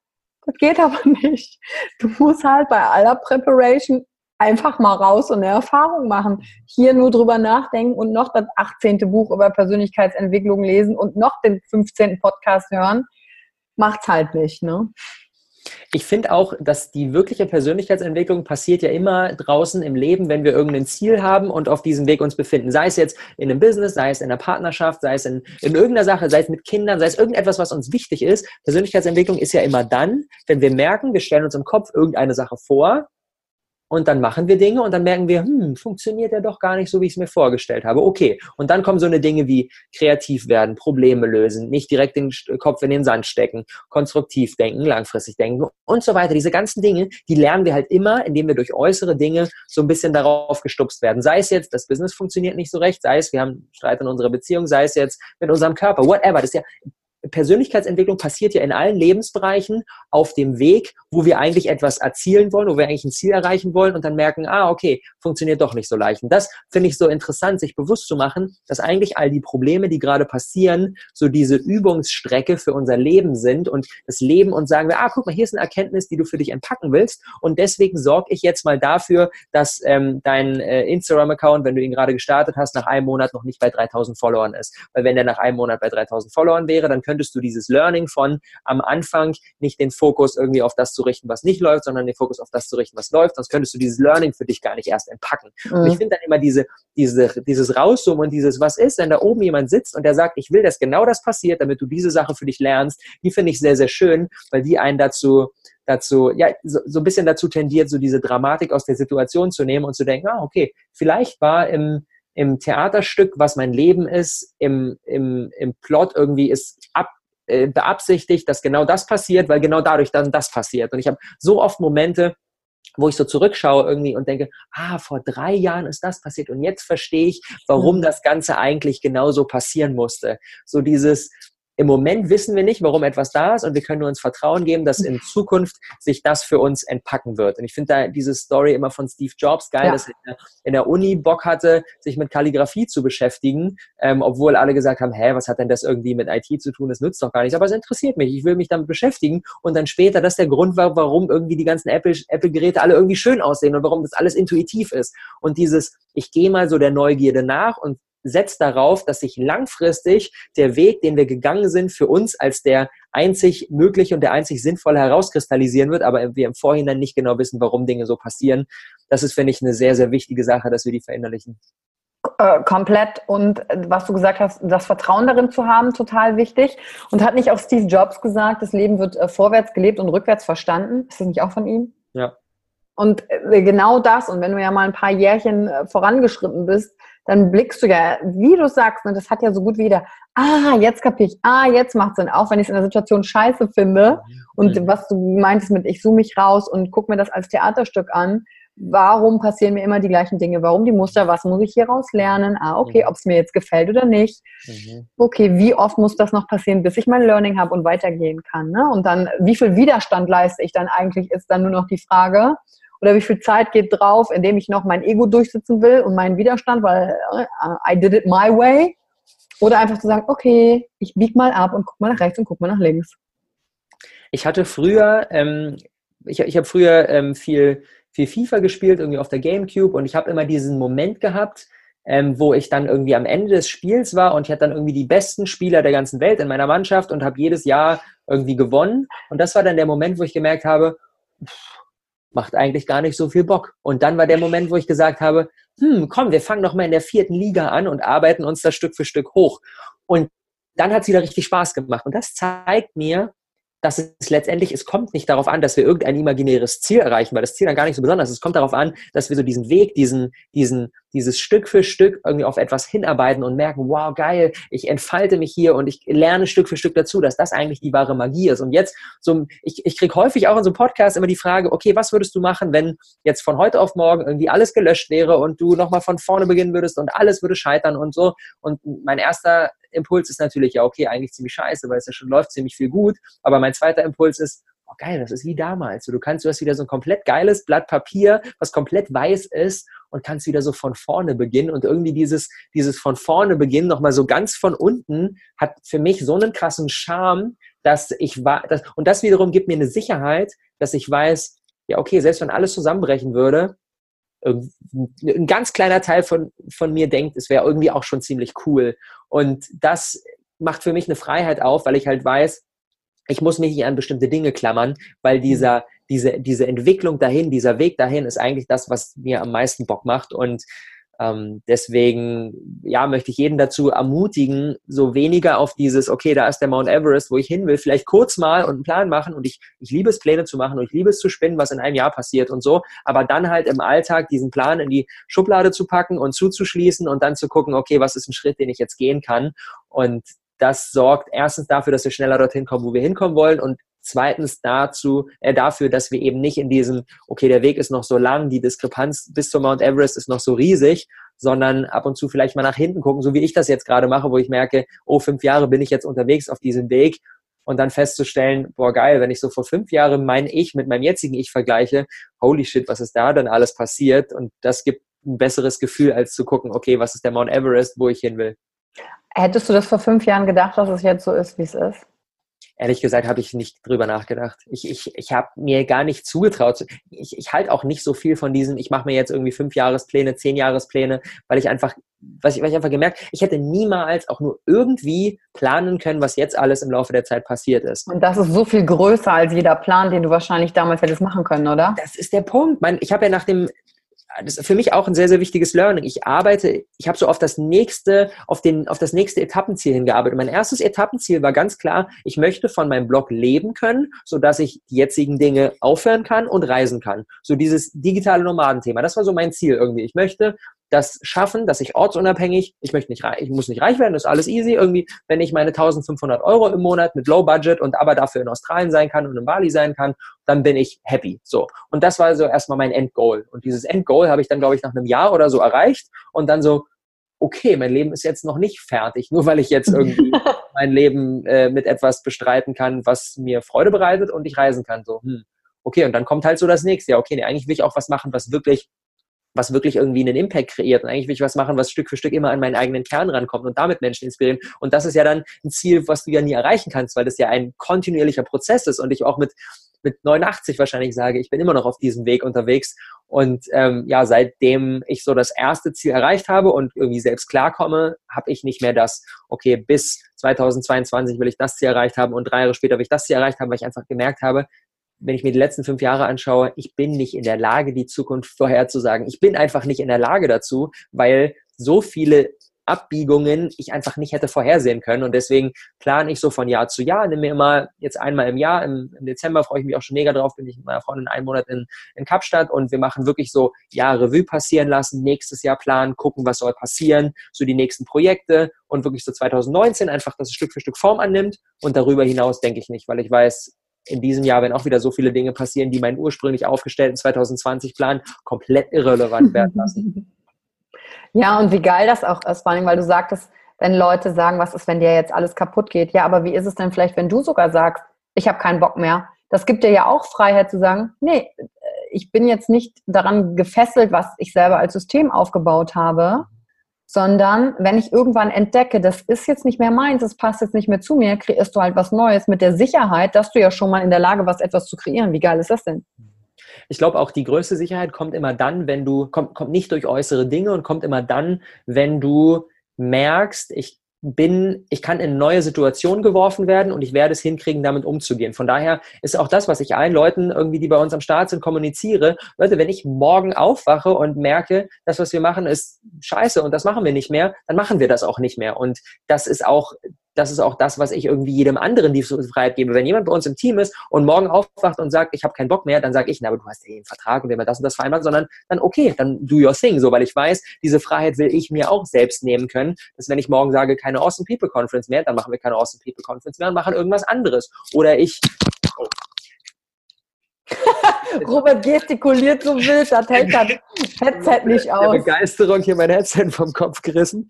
das geht aber nicht. Du musst halt bei aller Preparation einfach mal raus und eine Erfahrung machen. Hier nur drüber nachdenken und noch das 18. Buch über Persönlichkeitsentwicklung lesen und noch den 15. Podcast hören, macht's halt nicht, ne? Ich finde auch, dass die wirkliche Persönlichkeitsentwicklung passiert ja immer draußen im Leben, wenn wir irgendein Ziel haben und auf diesem Weg uns befinden. Sei es jetzt in einem Business, sei es in einer Partnerschaft, sei es in, in irgendeiner Sache, sei es mit Kindern, sei es irgendetwas, was uns wichtig ist. Persönlichkeitsentwicklung ist ja immer dann, wenn wir merken, wir stellen uns im Kopf irgendeine Sache vor und dann machen wir Dinge und dann merken wir, hm, funktioniert ja doch gar nicht so, wie ich es mir vorgestellt habe. Okay. Und dann kommen so eine Dinge wie kreativ werden, Probleme lösen, nicht direkt den Kopf in den Sand stecken, konstruktiv denken, langfristig denken und so weiter. Diese ganzen Dinge, die lernen wir halt immer, indem wir durch äußere Dinge so ein bisschen darauf gestupst werden. Sei es jetzt, das Business funktioniert nicht so recht, sei es, wir haben Streit in unserer Beziehung, sei es jetzt mit unserem Körper, whatever. Das ist ja Persönlichkeitsentwicklung passiert ja in allen Lebensbereichen auf dem Weg, wo wir eigentlich etwas erzielen wollen, wo wir eigentlich ein Ziel erreichen wollen und dann merken, ah, okay, funktioniert doch nicht so leicht. Und das finde ich so interessant, sich bewusst zu machen, dass eigentlich all die Probleme, die gerade passieren, so diese Übungsstrecke für unser Leben sind und das Leben und sagen wir, ah, guck mal, hier ist eine Erkenntnis, die du für dich entpacken willst und deswegen sorge ich jetzt mal dafür, dass ähm, dein äh, Instagram-Account, wenn du ihn gerade gestartet hast, nach einem Monat noch nicht bei 3000 Followern ist. Weil wenn der nach einem Monat bei 3000 Followern wäre, dann könntest du dieses Learning von am Anfang nicht den Fokus irgendwie auf das zu richten, was nicht läuft, sondern den Fokus auf das zu richten, was läuft. Sonst könntest du dieses Learning für dich gar nicht erst entpacken. Mhm. Und ich finde dann immer diese, diese, dieses Rauszoomen und dieses, was ist, wenn da oben jemand sitzt und der sagt, ich will, dass genau das passiert, damit du diese Sache für dich lernst, die finde ich sehr, sehr schön, weil die einen dazu, dazu, ja, so, so ein bisschen dazu tendiert, so diese Dramatik aus der Situation zu nehmen und zu denken, ah, okay, vielleicht war im, im Theaterstück, was mein Leben ist, im, im, im Plot irgendwie ist ab, äh, beabsichtigt, dass genau das passiert, weil genau dadurch dann das passiert. Und ich habe so oft Momente, wo ich so zurückschaue irgendwie und denke, ah, vor drei Jahren ist das passiert und jetzt verstehe ich, warum mhm. das Ganze eigentlich genauso passieren musste. So dieses, im Moment wissen wir nicht, warum etwas da ist und wir können nur uns Vertrauen geben, dass in Zukunft sich das für uns entpacken wird. Und ich finde da diese Story immer von Steve Jobs geil, ja. dass er in der Uni Bock hatte, sich mit Kalligrafie zu beschäftigen, ähm, obwohl alle gesagt haben, hä, was hat denn das irgendwie mit IT zu tun? Das nützt doch gar nichts. Aber es interessiert mich. Ich will mich damit beschäftigen. Und dann später, das der Grund war, warum irgendwie die ganzen Apple-Geräte Apple alle irgendwie schön aussehen und warum das alles intuitiv ist. Und dieses, ich gehe mal so der Neugierde nach und setzt darauf, dass sich langfristig der Weg, den wir gegangen sind, für uns als der einzig mögliche und der einzig sinnvolle herauskristallisieren wird, aber wir im Vorhinein nicht genau wissen, warum Dinge so passieren. Das ist, finde ich, eine sehr, sehr wichtige Sache, dass wir die verinnerlichen. Äh, komplett und äh, was du gesagt hast, das Vertrauen darin zu haben, total wichtig. Und hat nicht auch Steve Jobs gesagt, das Leben wird äh, vorwärts gelebt und rückwärts verstanden? Ist das nicht auch von ihm? Ja. Und genau das, und wenn du ja mal ein paar Jährchen vorangeschritten bist, dann blickst du ja, wie du sagst, und das hat ja so gut wie jeder, ah, jetzt kapiere ich, ah, jetzt macht Sinn, auch wenn ich es in der Situation scheiße finde. Und mhm. was du meintest mit, ich zoome mich raus und gucke mir das als Theaterstück an, warum passieren mir immer die gleichen Dinge? Warum die Muster? Was muss ich hieraus lernen? Ah, okay, mhm. ob es mir jetzt gefällt oder nicht. Mhm. Okay, wie oft muss das noch passieren, bis ich mein Learning habe und weitergehen kann? Ne? Und dann, wie viel Widerstand leiste ich dann eigentlich, ist dann nur noch die Frage oder wie viel Zeit geht drauf, indem ich noch mein Ego durchsetzen will und meinen Widerstand, weil uh, I did it my way. Oder einfach zu sagen, okay, ich bieg mal ab und guck mal nach rechts und guck mal nach links. Ich hatte früher, ähm, ich, ich habe früher ähm, viel, viel FIFA gespielt, irgendwie auf der Gamecube und ich habe immer diesen Moment gehabt, ähm, wo ich dann irgendwie am Ende des Spiels war und ich hatte dann irgendwie die besten Spieler der ganzen Welt in meiner Mannschaft und habe jedes Jahr irgendwie gewonnen. Und das war dann der Moment, wo ich gemerkt habe, pff, macht eigentlich gar nicht so viel Bock. Und dann war der Moment, wo ich gesagt habe, hm, komm, wir fangen noch mal in der vierten Liga an und arbeiten uns da Stück für Stück hoch. Und dann hat es wieder richtig Spaß gemacht. Und das zeigt mir, dass es letztendlich, es kommt nicht darauf an, dass wir irgendein imaginäres Ziel erreichen, weil das Ziel dann gar nicht so besonders ist. Es kommt darauf an, dass wir so diesen Weg, diesen, diesen, dieses Stück für Stück irgendwie auf etwas hinarbeiten und merken, wow, geil, ich entfalte mich hier und ich lerne Stück für Stück dazu, dass das eigentlich die wahre Magie ist. Und jetzt, so, ich, ich kriege häufig auch in so einem Podcast immer die Frage, okay, was würdest du machen, wenn jetzt von heute auf morgen irgendwie alles gelöscht wäre und du nochmal von vorne beginnen würdest und alles würde scheitern und so. Und mein erster Impuls ist natürlich, ja, okay, eigentlich ziemlich scheiße, weil es ja schon läuft ziemlich viel gut. Aber mein zweiter Impuls ist, oh geil, das ist wie damals. du kannst, du hast wieder so ein komplett geiles Blatt Papier, was komplett weiß ist und kannst wieder so von vorne beginnen. Und irgendwie dieses, dieses von vorne beginnen, nochmal so ganz von unten, hat für mich so einen krassen Charme, dass ich war, das, und das wiederum gibt mir eine Sicherheit, dass ich weiß, ja, okay, selbst wenn alles zusammenbrechen würde, ein ganz kleiner Teil von, von mir denkt, es wäre irgendwie auch schon ziemlich cool. Und das macht für mich eine Freiheit auf, weil ich halt weiß, ich muss mich nicht an bestimmte Dinge klammern, weil mhm. dieser, diese, diese Entwicklung dahin, dieser Weg dahin ist eigentlich das, was mir am meisten Bock macht. Und Ähm, deswegen, ja, möchte ich jeden dazu ermutigen, so weniger auf dieses, okay, da ist der Mount Everest, wo ich hin will, vielleicht kurz mal und einen Plan machen und ich, ich liebe es, Pläne zu machen und ich liebe es zu spinnen, was in einem Jahr passiert und so, aber dann halt im Alltag diesen Plan in die Schublade zu packen und zuzuschließen und dann zu gucken, okay, was ist ein Schritt, den ich jetzt gehen kann und das sorgt erstens dafür, dass wir schneller dorthin kommen, wo wir hinkommen wollen und Zweitens dazu, äh, dafür, dass wir eben nicht in diesem, okay, der Weg ist noch so lang, die Diskrepanz bis zum Mount Everest ist noch so riesig, sondern ab und zu vielleicht mal nach hinten gucken, so wie ich das jetzt gerade mache, wo ich merke, oh, fünf Jahre bin ich jetzt unterwegs auf diesem Weg und dann festzustellen, boah, geil, wenn ich so vor fünf Jahren mein Ich mit meinem jetzigen Ich vergleiche, holy shit, was ist da denn alles passiert? Und das gibt ein besseres Gefühl, als zu gucken, okay, was ist der Mount Everest, wo ich hin will. Hättest du das vor fünf Jahren gedacht, dass es jetzt so ist, wie es ist? ehrlich gesagt habe ich nicht drüber nachgedacht. Ich, ich, ich habe mir gar nicht zugetraut. Ich, ich halte auch nicht so viel von diesen, ich mache mir jetzt irgendwie fünf Jahrespläne, zehn Jahrespläne, weil ich einfach, was ich, weil ich einfach gemerkt, ich hätte niemals auch nur irgendwie planen können, was jetzt alles im Laufe der Zeit passiert ist. Und das ist so viel größer als jeder Plan, den du wahrscheinlich damals hättest machen können, oder? Das ist der Punkt. Mein, ich habe ja nach dem das ist für mich auch ein sehr, sehr wichtiges Learning. Ich arbeite, ich habe so auf das nächste, auf den, auf das nächste Etappenziel hingearbeitet. Mein erstes Etappenziel war ganz klar, ich möchte von meinem Blog leben können, so dass ich die jetzigen Dinge aufhören kann und reisen kann. So dieses digitale Nomadenthema. Das war so mein Ziel irgendwie. Ich möchte das schaffen, dass ich ortsunabhängig, ich möchte nicht reich, ich muss nicht reich werden, das ist alles easy irgendwie, wenn ich meine 1500 Euro im Monat mit Low Budget und aber dafür in Australien sein kann und in Bali sein kann, dann bin ich happy. So. Und das war so erstmal mein Endgoal. Und dieses Endgoal habe ich dann, glaube ich, nach einem Jahr oder so erreicht und dann so, okay, mein Leben ist jetzt noch nicht fertig, nur weil ich jetzt irgendwie mein Leben äh, mit etwas bestreiten kann, was mir Freude bereitet und ich reisen kann. So, hm. okay, und dann kommt halt so das nächste. Ja, okay, nee, eigentlich will ich auch was machen, was wirklich was wirklich irgendwie einen Impact kreiert. Und eigentlich will ich was machen, was Stück für Stück immer an meinen eigenen Kern rankommt und damit Menschen inspirieren. Und das ist ja dann ein Ziel, was du ja nie erreichen kannst, weil das ja ein kontinuierlicher Prozess ist und ich auch mit mit 89 wahrscheinlich sage, ich bin immer noch auf diesem Weg unterwegs. Und ähm, ja, seitdem ich so das erste Ziel erreicht habe und irgendwie selbst klarkomme, habe ich nicht mehr das, okay, bis 2022 will ich das Ziel erreicht haben und drei Jahre später will ich das Ziel erreicht haben, weil ich einfach gemerkt habe, wenn ich mir die letzten fünf Jahre anschaue, ich bin nicht in der Lage, die Zukunft vorherzusagen. Ich bin einfach nicht in der Lage dazu, weil so viele Abbiegungen ich einfach nicht hätte vorhersehen können. Und deswegen plane ich so von Jahr zu Jahr, nehme mir immer jetzt einmal im Jahr, im, im, Dezember freue ich mich auch schon mega drauf, bin ich mit meiner Freundin einen Monat in, in Kapstadt und wir machen wirklich so Jahr Revue passieren lassen, nächstes Jahr planen, gucken, was soll passieren, so die nächsten Projekte und wirklich so 2019 einfach, dass es Stück für Stück Form annimmt und darüber hinaus denke ich nicht, weil ich weiß, in diesem Jahr werden auch wieder so viele Dinge passieren, die meinen ursprünglich aufgestellten 2020-Plan komplett irrelevant werden lassen. Ja, und wie geil das auch ist, vor allem, weil du sagtest, wenn Leute sagen, was ist, wenn dir jetzt alles kaputt geht? Ja, aber wie ist es denn vielleicht, wenn du sogar sagst, ich habe keinen Bock mehr? Das gibt dir ja auch Freiheit zu sagen, nee, ich bin jetzt nicht daran gefesselt, was ich selber als System aufgebaut habe, sondern wenn ich irgendwann entdecke, das ist jetzt nicht mehr meins, das passt jetzt nicht mehr zu mir, kreierst du halt was Neues mit der Sicherheit, dass du ja schon mal in der Lage warst, etwas zu kreieren. Wie geil ist das denn? Ich glaube, auch die größte Sicherheit kommt immer dann, wenn du, kommt, kommt nicht durch äußere Dinge und kommt immer dann, wenn du merkst, ich bin, ich kann in neue Situationen geworfen werden und ich werde es hinkriegen, damit umzugehen. Von daher ist auch das, was ich allen Leuten irgendwie, die bei uns am Start sind, kommuniziere. Leute, wenn ich morgen aufwache und merke, das, was wir machen, ist scheiße und das machen wir nicht mehr, dann machen wir das auch nicht mehr. Und das ist auch das ist auch das, was ich irgendwie jedem anderen die Freiheit gebe. Wenn jemand bei uns im Team ist und morgen aufwacht und sagt, ich habe keinen Bock mehr, dann sage ich, na, aber du hast ja eh einen Vertrag und wir haben das und das vereinbart, sondern dann okay, dann do your thing, so, weil ich weiß, diese Freiheit will ich mir auch selbst nehmen können, dass wenn ich morgen sage, keine Awesome People Conference mehr, dann machen wir keine Awesome People Conference mehr und machen irgendwas anderes. Oder ich, oh, Robert gestikuliert so wild, das hält das Headset nicht aus. Begeisterung hier mein Headset vom Kopf gerissen.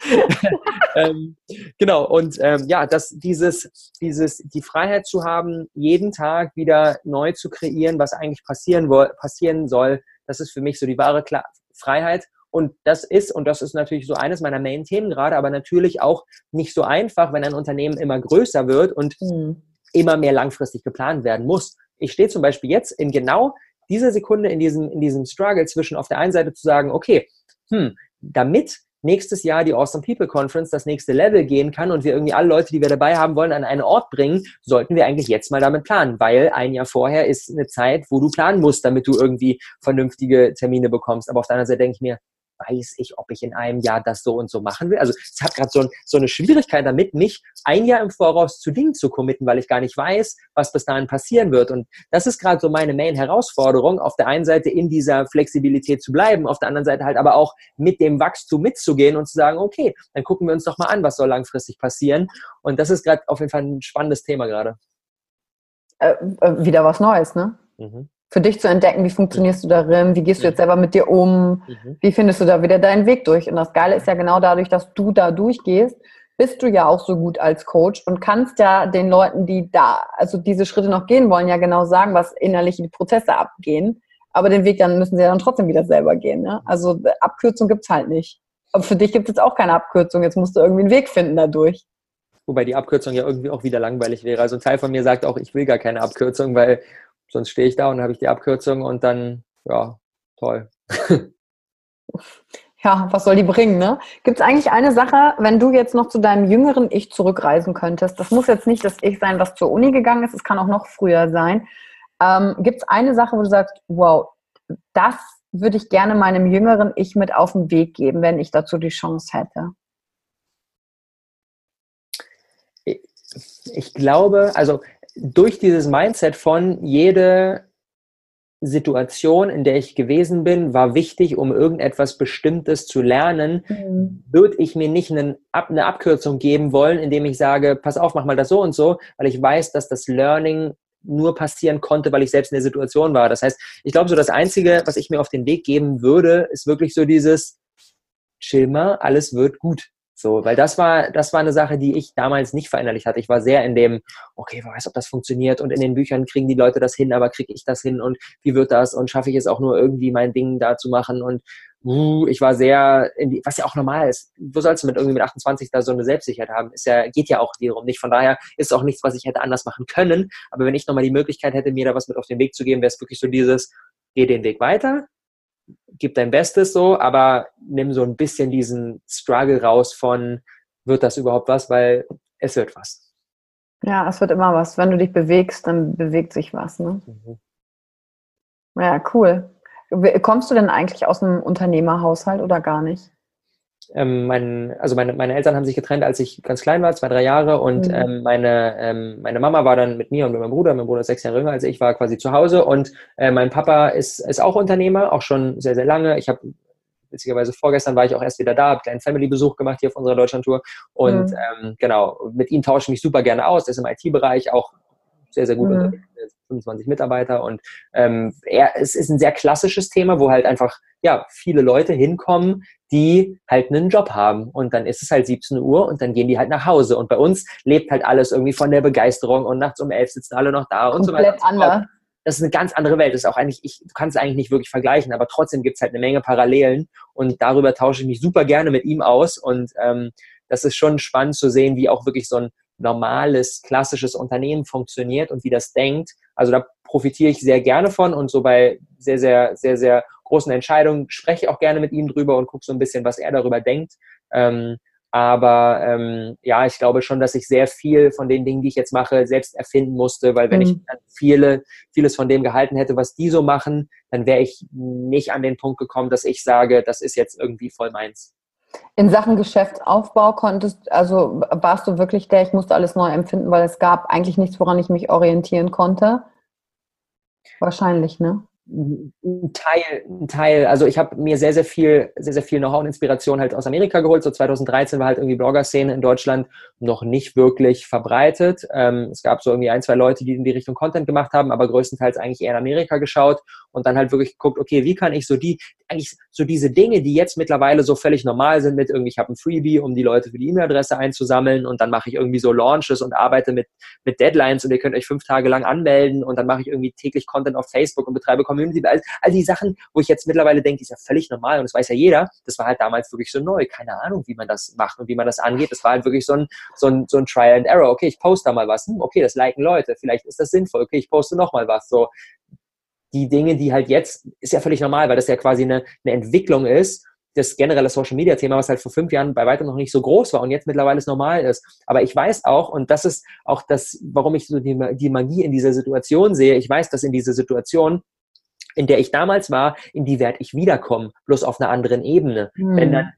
ähm, genau, und ähm, ja, das, dieses, dieses, die Freiheit zu haben, jeden Tag wieder neu zu kreieren, was eigentlich passieren, passieren soll, das ist für mich so die wahre Kla Freiheit. Und das ist, und das ist natürlich so eines meiner Main-Themen gerade, aber natürlich auch nicht so einfach, wenn ein Unternehmen immer größer wird und mhm. immer mehr langfristig geplant werden muss ich stehe zum Beispiel jetzt in genau dieser Sekunde in diesem, in diesem Struggle zwischen auf der einen Seite zu sagen, okay, hm, damit nächstes Jahr die Awesome People Conference das nächste Level gehen kann und wir irgendwie alle Leute, die wir dabei haben wollen, an einen Ort bringen, sollten wir eigentlich jetzt mal damit planen, weil ein Jahr vorher ist eine Zeit, wo du planen musst, damit du irgendwie vernünftige Termine bekommst. Aber auf der anderen Seite denke ich mir, weiß ich, ob ich in einem Jahr das so und so machen will. Also ich habe gerade so, so eine Schwierigkeit damit, mich ein Jahr im Voraus zu Dingen zu committen, weil ich gar nicht weiß, was bis dahin passieren wird. Und das ist gerade so meine Main-Herausforderung, auf der einen Seite in dieser Flexibilität zu bleiben, auf der anderen Seite halt aber auch mit dem Wachstum mitzugehen und zu sagen, okay, dann gucken wir uns doch mal an, was soll langfristig passieren. Und das ist gerade auf jeden Fall ein spannendes Thema gerade. Äh, äh, wieder was Neues, ne? Mhm für dich zu entdecken, wie funktionierst du darin, wie gehst du jetzt selber mit dir um, mhm. wie findest du da wieder deinen Weg durch. Und das Geile ist ja genau dadurch, dass du da durchgehst, bist du ja auch so gut als Coach und kannst ja den Leuten, die da, also diese Schritte noch gehen wollen, ja genau sagen, was innerlich die Prozesse abgehen. Aber den Weg dann müssen sie ja dann trotzdem wieder selber gehen. Ne? Also Abkürzung gibt's halt nicht. Aber für dich gibt es jetzt auch keine Abkürzung. Jetzt musst du irgendwie einen Weg finden dadurch. Wobei die Abkürzung ja irgendwie auch wieder langweilig wäre. Also ein Teil von mir sagt auch, ich will gar keine Abkürzung, weil sonst stehe ich da und habe ich die Abkürzung und dann, ja, toll. ja, was soll die bringen, ne? Gibt es eigentlich eine Sache, wenn du jetzt noch zu deinem jüngeren Ich zurückreisen könntest? Das muss jetzt nicht das Ich sein, was zur Uni gegangen ist, es kann auch noch früher sein. Ähm, Gibt es eine Sache, wo du sagst, wow, das würde ich gerne meinem jüngeren Ich mit auf den Weg geben, wenn ich dazu die Chance hätte? Ich glaube, also durch dieses Mindset von jede Situation, in der ich gewesen bin, war wichtig, um irgendetwas Bestimmtes zu lernen, mhm. würde ich mir nicht einen, eine Abkürzung geben wollen, indem ich sage, pass auf, mach mal das so und so, weil ich weiß, dass das Learning nur passieren konnte, weil ich selbst in der Situation war. Das heißt, ich glaube, so das Einzige, was ich mir auf den Weg geben würde, ist wirklich so dieses Chill mal, alles wird gut. So, weil das war, das war eine Sache, die ich damals nicht verinnerlicht hatte. Ich war sehr in dem, okay, wer weiß, ob das funktioniert und in den Büchern kriegen die Leute das hin, aber kriege ich das hin und wie wird das und schaffe ich es auch nur irgendwie mein Ding da zu machen und uh, ich war sehr, die, was ja auch normal ist. Wo sollst du mit irgendwie mit 28 da so eine Selbstsicherheit haben? Ist ja, geht ja auch wiederum nicht. Von daher ist auch nichts, was ich hätte anders machen können. Aber wenn ich nochmal die Möglichkeit hätte, mir da was mit auf den Weg zu geben, wäre es wirklich so dieses, geh den Weg weiter, gib dein Bestes so, aber nimm so ein bisschen diesen Struggle raus von, wird das überhaupt was, weil es wird was. Ja, es wird immer was. Wenn du dich bewegst, dann bewegt sich was. Ne? Mhm. Ja, cool. Kommst du denn eigentlich aus einem Unternehmerhaushalt oder gar nicht? Ähm, mein, also meine, meine Eltern haben sich getrennt, als ich ganz klein war, zwei, drei Jahre. Und mhm. ähm, meine, ähm, meine Mama war dann mit mir und mit meinem Bruder, mein Bruder ist sechs Jahre jünger als ich, war quasi zu Hause. Und äh, mein Papa ist, ist auch Unternehmer, auch schon sehr, sehr lange. Ich habe witzigerweise vorgestern war ich auch erst wieder da, habe einen kleinen Family-Besuch gemacht hier auf unserer Deutschlandtour. Und mhm. ähm, genau, mit ihm tausche ich mich super gerne aus. Der ist im IT-Bereich auch sehr, sehr gut mhm. unterwegs. 25 Mitarbeiter und ähm, er, es ist ein sehr klassisches Thema, wo halt einfach ja viele Leute hinkommen, die halt einen Job haben. Und dann ist es halt 17 Uhr und dann gehen die halt nach Hause. Und bei uns lebt halt alles irgendwie von der Begeisterung und nachts um elf sitzen alle noch da und so weiter. Anders. Das ist eine ganz andere Welt. Das ist auch eigentlich, ich, du kannst es eigentlich nicht wirklich vergleichen, aber trotzdem gibt es halt eine Menge Parallelen und darüber tausche ich mich super gerne mit ihm aus. Und ähm, das ist schon spannend zu sehen, wie auch wirklich so ein normales, klassisches Unternehmen funktioniert und wie das denkt. Also da profitiere ich sehr gerne von und so bei sehr, sehr, sehr, sehr großen Entscheidungen spreche ich auch gerne mit ihm drüber und gucke so ein bisschen, was er darüber denkt. Ähm, aber ähm, ja, ich glaube schon, dass ich sehr viel von den Dingen, die ich jetzt mache, selbst erfinden musste, weil wenn mhm. ich viele, vieles von dem gehalten hätte, was die so machen, dann wäre ich nicht an den Punkt gekommen, dass ich sage, das ist jetzt irgendwie voll meins. In Sachen Geschäftsaufbau konntest, also warst du wirklich der, ich musste alles neu empfinden, weil es gab eigentlich nichts, woran ich mich orientieren konnte? Wahrscheinlich, ne? Ein Teil, ein Teil, also ich habe mir sehr, sehr viel, sehr, sehr viel Know-how und Inspiration halt aus Amerika geholt. So 2013 war halt irgendwie Blogger-Szene in Deutschland noch nicht wirklich verbreitet. Ähm, es gab so irgendwie ein, zwei Leute, die in die Richtung Content gemacht haben, aber größtenteils eigentlich eher in Amerika geschaut und dann halt wirklich geguckt, okay, wie kann ich so die, eigentlich so diese Dinge, die jetzt mittlerweile so völlig normal sind mit irgendwie, ich habe ein Freebie, um die Leute für die E-Mail-Adresse einzusammeln und dann mache ich irgendwie so Launches und arbeite mit, mit Deadlines und ihr könnt euch fünf Tage lang anmelden und dann mache ich irgendwie täglich Content auf Facebook und betreibe Community. All, all die Sachen, wo ich jetzt mittlerweile denke, ist ja völlig normal und das weiß ja jeder, das war halt damals wirklich so neu. Keine Ahnung, wie man das macht und wie man das angeht. Das war halt wirklich so ein, so ein, so ein Trial and Error. Okay, ich poste da mal was. Hm, okay, das liken Leute. Vielleicht ist das sinnvoll. Okay, ich poste noch mal was. So, die Dinge, die halt jetzt, ist ja völlig normal, weil das ja quasi eine, eine Entwicklung ist, das generelle Social Media Thema, was halt vor fünf Jahren bei weitem noch nicht so groß war und jetzt mittlerweile es normal ist. Aber ich weiß auch, und das ist auch das, warum ich so die, die Magie in dieser Situation sehe, ich weiß, dass in dieser Situation in der ich damals war, in die werde ich wiederkommen, bloß auf einer anderen Ebene. Mhm. Wenn dann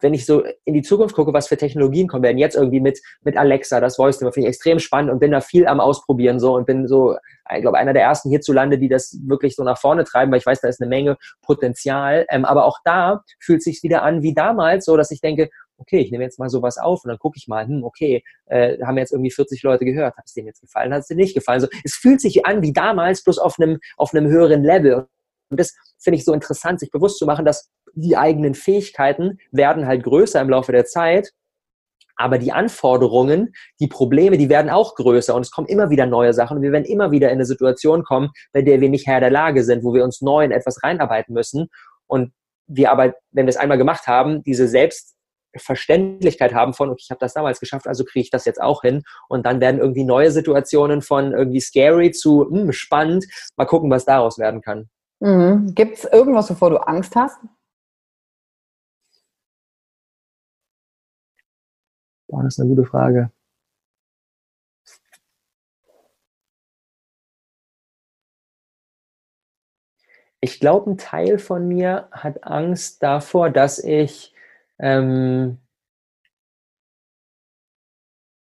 wenn ich so in die Zukunft gucke, was für Technologien kommen werden, jetzt irgendwie mit, mit Alexa, das Voice Thema, finde ich extrem spannend und bin da viel am Ausprobieren so und bin so, ich glaube, einer der ersten hierzulande, die das wirklich so nach vorne treiben, weil ich weiß, da ist eine Menge Potenzial. Ähm, aber auch da fühlt es sich wieder an wie damals, so dass ich denke, okay, ich nehme jetzt mal sowas auf und dann gucke ich mal, hm, okay, äh, haben jetzt irgendwie 40 Leute gehört, hat es denen jetzt gefallen, hat es denen nicht gefallen. So, es fühlt sich an wie damals, bloß auf einem, auf einem höheren Level. Und das finde ich so interessant, sich bewusst zu machen, dass die eigenen Fähigkeiten werden halt größer im Laufe der Zeit. Aber die Anforderungen, die Probleme, die werden auch größer und es kommen immer wieder neue Sachen und wir werden immer wieder in eine Situation kommen, bei der wir nicht Herr der Lage sind, wo wir uns neu in etwas reinarbeiten müssen. Und wir aber, wenn wir es einmal gemacht haben, diese Selbstverständlichkeit haben von, okay, ich habe das damals geschafft, also kriege ich das jetzt auch hin. Und dann werden irgendwie neue Situationen von irgendwie scary zu mh, hm, spannend. Mal gucken, was daraus werden kann. Mhm. Gibt es irgendwas, wovor du Angst hast? Boah, das ist eine gute Frage. Ich glaube, ein Teil von mir hat Angst davor, dass ich, ähm,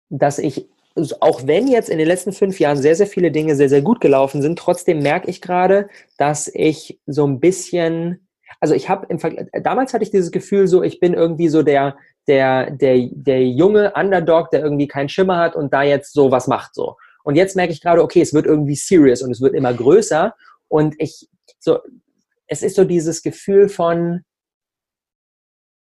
dass ich auch wenn jetzt in den letzten fünf Jahren sehr, sehr viele Dinge sehr, sehr gut gelaufen sind, trotzdem merke ich gerade, dass ich so ein bisschen, also ich habe im Vergleich, damals hatte ich dieses Gefühl so, ich bin irgendwie so der, der, der, der junge Underdog, der irgendwie keinen Schimmer hat und da jetzt so was macht so. Und jetzt merke ich gerade, okay, es wird irgendwie serious und es wird immer größer und ich, so, es ist so dieses Gefühl von,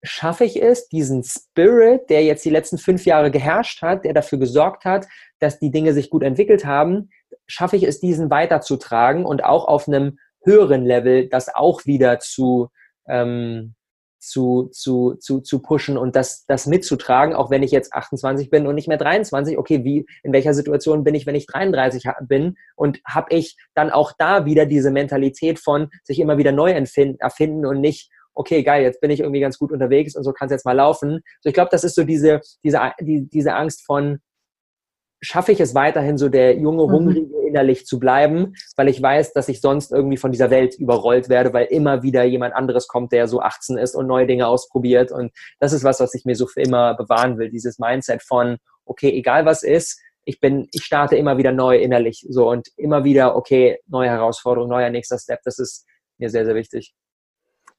schaffe ich es, diesen Spirit, der jetzt die letzten fünf Jahre geherrscht hat, der dafür gesorgt hat, dass die Dinge sich gut entwickelt haben, schaffe ich es, diesen weiterzutragen und auch auf einem höheren Level das auch wieder zu, ähm, zu, zu, zu, zu pushen und das, das mitzutragen, auch wenn ich jetzt 28 bin und nicht mehr 23. Okay, wie, in welcher Situation bin ich, wenn ich 33 bin? Und habe ich dann auch da wieder diese Mentalität von sich immer wieder neu erfinden und nicht, okay, geil, jetzt bin ich irgendwie ganz gut unterwegs und so kann es jetzt mal laufen. So, ich glaube, das ist so diese, diese, die, diese Angst von, schaffe ich es weiterhin so der junge, mhm. hungrige innerlich zu bleiben, weil ich weiß, dass ich sonst irgendwie von dieser Welt überrollt werde, weil immer wieder jemand anderes kommt, der so 18 ist und neue Dinge ausprobiert. Und das ist was, was ich mir so für immer bewahren will, dieses Mindset von, okay, egal was ist, ich bin, ich starte immer wieder neu innerlich, so und immer wieder, okay, neue Herausforderung, neuer nächster Step, das ist mir sehr, sehr wichtig.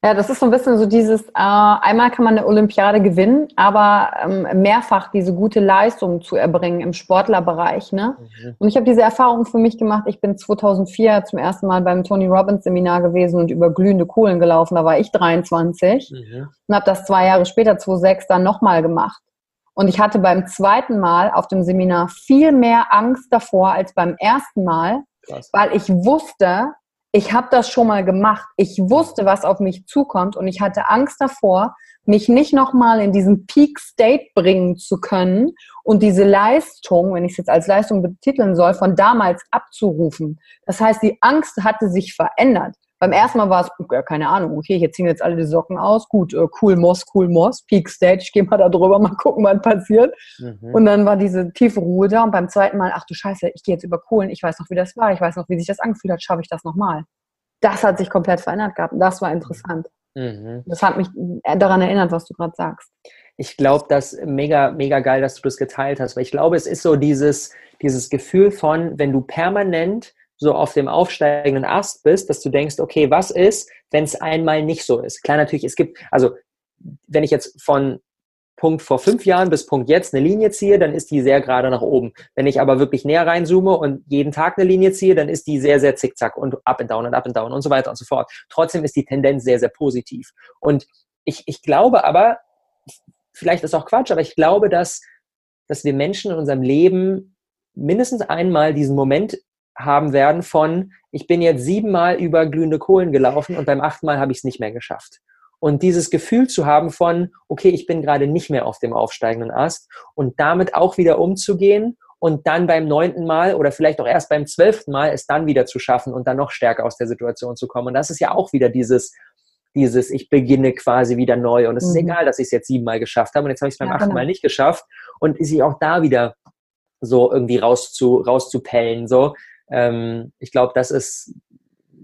Ja, das ist so ein bisschen so dieses, äh, einmal kann man eine Olympiade gewinnen, aber ähm, mehrfach diese gute Leistung zu erbringen im Sportlerbereich. Ne? Mhm. Und ich habe diese Erfahrung für mich gemacht. Ich bin 2004 zum ersten Mal beim Tony Robbins Seminar gewesen und über glühende Kohlen gelaufen. Da war ich 23 mhm. und habe das zwei Jahre später, 2006, dann nochmal gemacht. Und ich hatte beim zweiten Mal auf dem Seminar viel mehr Angst davor als beim ersten Mal, Krass. weil ich wusste, ich habe das schon mal gemacht. Ich wusste, was auf mich zukommt und ich hatte Angst davor, mich nicht nochmal in diesen Peak State bringen zu können und diese Leistung, wenn ich es jetzt als Leistung betiteln soll, von damals abzurufen. Das heißt, die Angst hatte sich verändert. Beim ersten Mal war es, ja, keine Ahnung, okay, hier ziehen jetzt alle die Socken aus, gut, äh, cool Moss, cool Moss, Peak Stage, ich gehe mal da drüber, mal gucken, was passiert. Mhm. Und dann war diese tiefe Ruhe da und beim zweiten Mal, ach du Scheiße, ich gehe jetzt über Kohlen, ich weiß noch, wie das war, ich weiß noch, wie sich das angefühlt hat, schaffe ich das nochmal. Das hat sich komplett verändert gehabt und das war interessant. Mhm. Das hat mich daran erinnert, was du gerade sagst. Ich glaube, das mega, mega geil, dass du das geteilt hast, weil ich glaube, es ist so dieses, dieses Gefühl von, wenn du permanent so auf dem aufsteigenden Ast bist, dass du denkst, okay, was ist, wenn es einmal nicht so ist? Klar, natürlich, es gibt, also wenn ich jetzt von Punkt vor fünf Jahren bis Punkt jetzt eine Linie ziehe, dann ist die sehr gerade nach oben. Wenn ich aber wirklich näher reinzoome und jeden Tag eine Linie ziehe, dann ist die sehr, sehr zickzack und up and down und up and down und so weiter und so fort. Trotzdem ist die Tendenz sehr, sehr positiv. Und ich, ich glaube aber, vielleicht ist auch Quatsch, aber ich glaube, dass, dass wir Menschen in unserem Leben mindestens einmal diesen Moment haben werden von, ich bin jetzt siebenmal über glühende Kohlen gelaufen und beim achten Mal habe ich es nicht mehr geschafft. Und dieses Gefühl zu haben von, okay, ich bin gerade nicht mehr auf dem aufsteigenden Ast und damit auch wieder umzugehen und dann beim neunten Mal oder vielleicht auch erst beim zwölften Mal es dann wieder zu schaffen und dann noch stärker aus der Situation zu kommen. Und das ist ja auch wieder dieses, dieses, ich beginne quasi wieder neu und es mhm. ist egal, dass ich es jetzt siebenmal geschafft habe und jetzt habe ich es beim ja, achten genau. Mal nicht geschafft und sich auch da wieder so irgendwie rauszu, rauszupellen, so, ähm, ich glaube, das ist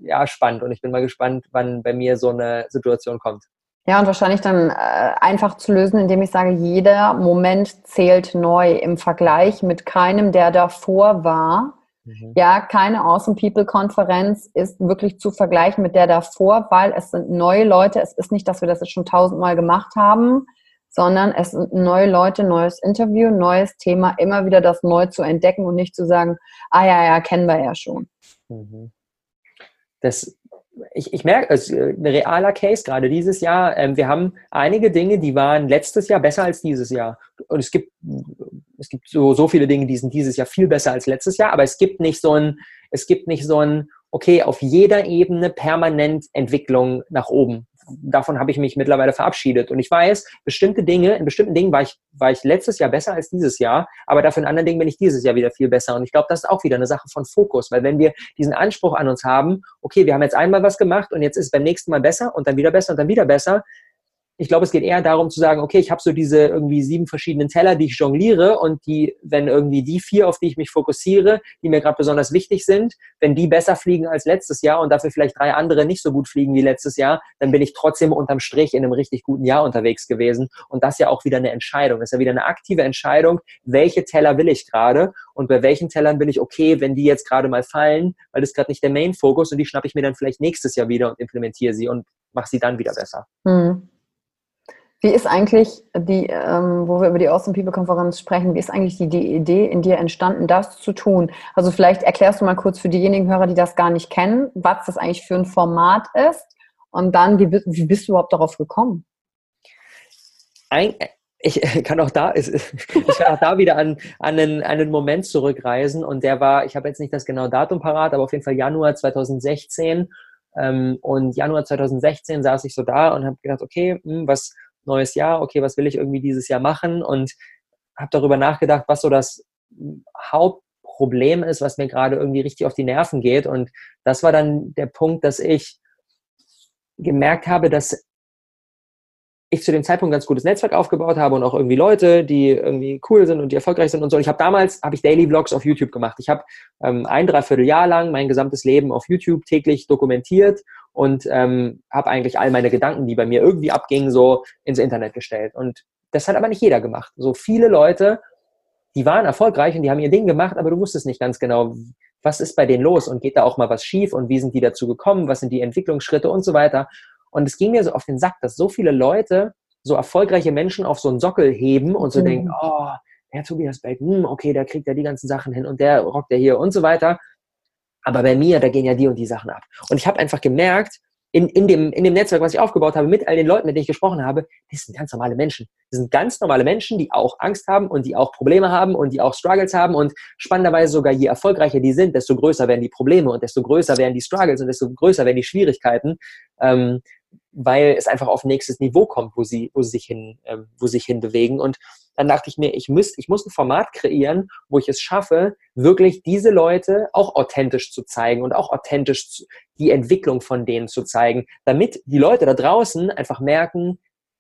ja, spannend und ich bin mal gespannt, wann bei mir so eine Situation kommt. Ja, und wahrscheinlich dann äh, einfach zu lösen, indem ich sage, jeder Moment zählt neu im Vergleich mit keinem, der davor war. Mhm. Ja, keine Awesome People Konferenz ist wirklich zu vergleichen mit der davor, weil es sind neue Leute. Es ist nicht, dass wir das jetzt schon tausendmal gemacht haben, sondern es sind neue Leute, neues Interview, neues Thema, immer wieder das neu zu entdecken und nicht zu sagen, ah ja, ja, kennen wir ja schon. Mhm. Das, ich, ich merke, es ist ein realer Case gerade dieses Jahr. Ähm, wir haben einige Dinge, die waren letztes Jahr besser als dieses Jahr. Und es gibt, es gibt so, so viele Dinge, die sind dieses Jahr viel besser als letztes Jahr, aber es gibt nicht so ein, es gibt nicht so ein, okay, auf jeder Ebene permanent Entwicklung nach oben davon habe ich mich mittlerweile verabschiedet. Und ich weiß, bestimmte Dinge, in bestimmten Dingen war ich, war ich letztes Jahr besser als dieses Jahr, aber dafür in anderen Dingen bin ich dieses Jahr wieder viel besser. Und ich glaube, das ist auch wieder eine Sache von Fokus, weil wenn wir diesen Anspruch an uns haben, okay, wir haben jetzt einmal was gemacht und jetzt ist es beim nächsten Mal besser und dann wieder besser und dann wieder besser, ich glaube, es geht eher darum zu sagen, okay, ich habe so diese irgendwie sieben verschiedenen Teller, die ich jongliere und die, wenn irgendwie die vier, auf die ich mich fokussiere, die mir gerade besonders wichtig sind, wenn die besser fliegen als letztes Jahr und dafür vielleicht drei andere nicht so gut fliegen wie letztes Jahr, dann bin ich trotzdem unterm Strich in einem richtig guten Jahr unterwegs gewesen. Und das ist ja auch wieder eine Entscheidung. Das ist ja wieder eine aktive Entscheidung, welche Teller will ich gerade und bei welchen Tellern bin ich okay, wenn die jetzt gerade mal fallen, weil das gerade nicht der Main-Fokus und die schnappe ich mir dann vielleicht nächstes Jahr wieder und implementiere sie und mache sie dann wieder besser. Hm. Wie ist eigentlich die, ähm, wo wir über die Awesome People Konferenz sprechen, wie ist eigentlich die, die, Idee in dir entstanden, das zu tun? Also vielleicht erklärst du mal kurz für diejenigen Hörer, die das gar nicht kennen, was das eigentlich für ein Format ist und dann, wie, wie bist du überhaupt darauf gekommen? Ein, ich kann auch da, ich kann auch da wieder an, an, einen, an einen Moment zurückreisen und der war, ich habe jetzt nicht das genaue Datum parat, aber auf jeden Fall Januar 2016 ähm, und Januar 2016 saß ich so da und habe gedacht, okay, hm, was neues Jahr, okay, was will ich irgendwie dieses Jahr machen und habe darüber nachgedacht, was so das Hauptproblem ist, was mir gerade irgendwie richtig auf die Nerven geht. Und das war dann der Punkt, dass ich gemerkt habe, dass ich zu dem Zeitpunkt ein ganz gutes Netzwerk aufgebaut habe und auch irgendwie Leute, die irgendwie cool sind und die erfolgreich sind und so. Ich habe damals habe ich Daily Vlogs auf YouTube gemacht. Ich habe ähm, ein Dreivierteljahr lang mein gesamtes Leben auf YouTube täglich dokumentiert und ähm, habe eigentlich all meine Gedanken, die bei mir irgendwie abgingen, so ins Internet gestellt. Und das hat aber nicht jeder gemacht. So viele Leute, die waren erfolgreich und die haben ihr Ding gemacht, aber du wusstest nicht ganz genau, was ist bei denen los und geht da auch mal was schief und wie sind die dazu gekommen, was sind die Entwicklungsschritte und so weiter. Und es ging mir so auf den Sack, dass so viele Leute so erfolgreiche Menschen auf so einen Sockel heben und so mhm. denken, oh, der Tobias Beck, hm, okay, der kriegt ja die ganzen Sachen hin und der rockt ja hier und so weiter. Aber bei mir, da gehen ja die und die Sachen ab. Und ich habe einfach gemerkt, in, in, dem, in dem Netzwerk, was ich aufgebaut habe, mit all den Leuten, mit denen ich gesprochen habe, das sind ganz normale Menschen. Das sind ganz normale Menschen, die auch Angst haben und die auch Probleme haben und die auch Struggles haben. Und spannenderweise sogar, je erfolgreicher die sind, desto größer werden die Probleme und desto größer werden die Struggles und desto größer werden die Schwierigkeiten. Ähm, weil es einfach auf nächstes Niveau kommt, wo sie, wo sie sich hin, ähm, wo sie sich hin bewegen. Und dann dachte ich mir, ich muss, ich muss ein Format kreieren, wo ich es schaffe, wirklich diese Leute auch authentisch zu zeigen und auch authentisch die Entwicklung von denen zu zeigen, damit die Leute da draußen einfach merken,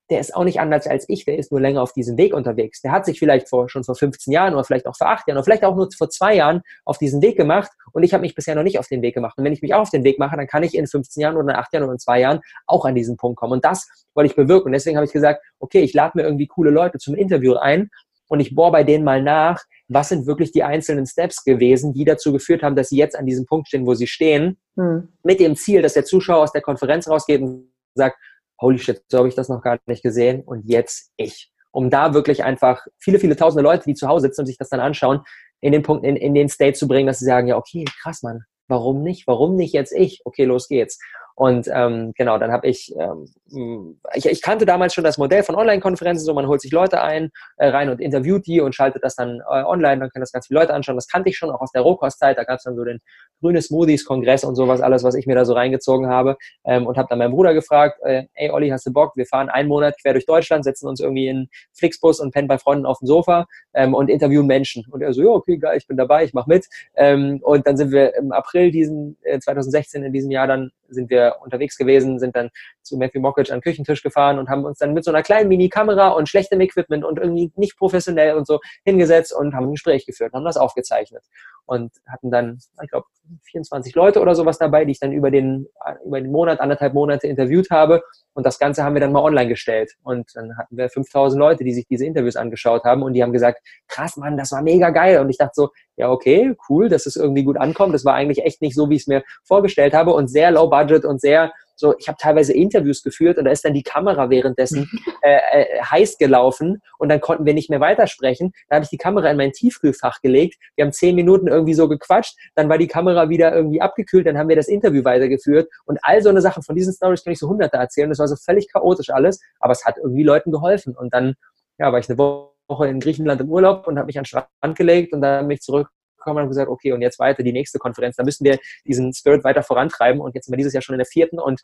der ist auch nicht anders als ich, der ist nur länger auf diesem Weg unterwegs. Der hat sich vielleicht vor, schon vor 15 Jahren oder vielleicht auch vor 8 Jahren oder vielleicht auch nur vor zwei Jahren auf diesen Weg gemacht und ich habe mich bisher noch nicht auf den Weg gemacht. Und wenn ich mich auch auf den Weg mache, dann kann ich in 15 Jahren oder in 8 Jahren oder in 2 Jahren auch an diesen Punkt kommen. Und das wollte ich bewirken. Und deswegen habe ich gesagt, okay, ich lade mir irgendwie coole Leute zum Interview ein und ich bohre bei denen mal nach, was sind wirklich die einzelnen Steps gewesen, die dazu geführt haben, dass sie jetzt an diesem Punkt stehen, wo sie stehen, hm. mit dem Ziel, dass der Zuschauer aus der Konferenz rausgeht und sagt, holy shit, so habe ich das noch gar nicht gesehen und jetzt ich. Um da wirklich einfach viele, viele tausende Leute, die zu Hause sitzen und sich das dann anschauen, in den Punkt, in, in den State zu bringen, dass sie sagen, ja, okay, krass, Mann, warum nicht? Warum nicht jetzt ich? Okay, los geht's. Und ähm, genau, dann habe ich, ähm, ich, ich kannte damals schon das Modell von Online-Konferenzen, so man holt sich Leute ein, äh, rein und interviewt die und schaltet das dann äh, online, dann können das ganz viele Leute anschauen. Das kannte ich schon auch aus der Rohkostzeit, da gab es dann so den grüne Smoothies-Kongress und sowas, alles, was ich mir da so reingezogen habe ähm, und habe dann meinen Bruder gefragt, äh, ey Olli, hast du Bock? Wir fahren einen Monat quer durch Deutschland, setzen uns irgendwie in Flixbus und pennen bei Freunden auf dem Sofa ähm, und interviewen Menschen. Und er so, ja, okay, geil, ich bin dabei, ich mach mit. Ähm, und dann sind wir im April diesen äh, 2016 in diesem Jahr dann sind wir unterwegs gewesen, sind dann zu Matthew Mockridge an Küchentisch gefahren und haben uns dann mit so einer kleinen Mini-Kamera und schlechtem Equipment und irgendwie nicht professionell und so hingesetzt und haben ein Gespräch geführt, haben das aufgezeichnet und hatten dann, ich glaube, 24 Leute oder sowas dabei, die ich dann über den, über den Monat, anderthalb Monate interviewt habe. Und das Ganze haben wir dann mal online gestellt. Und dann hatten wir 5000 Leute, die sich diese Interviews angeschaut haben und die haben gesagt, krass, Mann, das war mega geil. Und ich dachte so, ja, okay, cool, dass es irgendwie gut ankommt. Das war eigentlich echt nicht so, wie ich es mir vorgestellt habe und sehr low budget und sehr so, ich habe teilweise Interviews geführt und da ist dann die Kamera währenddessen äh, äh, heiß gelaufen und dann konnten wir nicht mehr weitersprechen. Da habe ich die Kamera in mein Tiefkühlfach gelegt. Wir haben zehn Minuten irgendwie so gequatscht, dann war die Kamera wieder irgendwie abgekühlt, dann haben wir das Interview weitergeführt und all so eine Sachen von diesen Stories kann ich so hunderte erzählen. Das war so völlig chaotisch alles, aber es hat irgendwie Leuten geholfen und dann ja, war ich eine Woche in Griechenland im Urlaub und habe mich an den Strand gelegt und dann bin ich zurück gekommen und gesagt, okay, und jetzt weiter die nächste Konferenz. Da müssen wir diesen Spirit weiter vorantreiben. Und jetzt sind wir dieses Jahr schon in der vierten und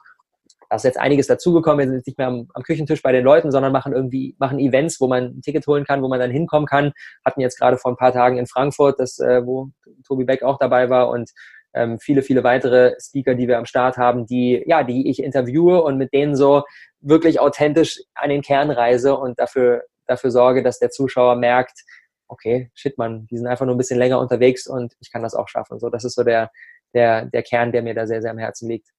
da ist jetzt einiges dazugekommen. Wir sind jetzt nicht mehr am, am, Küchentisch bei den Leuten, sondern machen irgendwie, machen Events, wo man ein Ticket holen kann, wo man dann hinkommen kann. Hatten jetzt gerade vor ein paar Tagen in Frankfurt, das, äh, wo Tobi Beck auch dabei war und ähm, viele, viele weitere Speaker, die wir am Start haben, die, ja, die ich interviewe und mit denen so wirklich authentisch an den Kern reise und dafür, dafür sorge, dass der Zuschauer merkt, okay, shit, man, die sind einfach nur ein bisschen länger unterwegs und ich kann das auch schaffen. So, das ist so der, der, der Kern, der mir da sehr, sehr am Herzen liegt.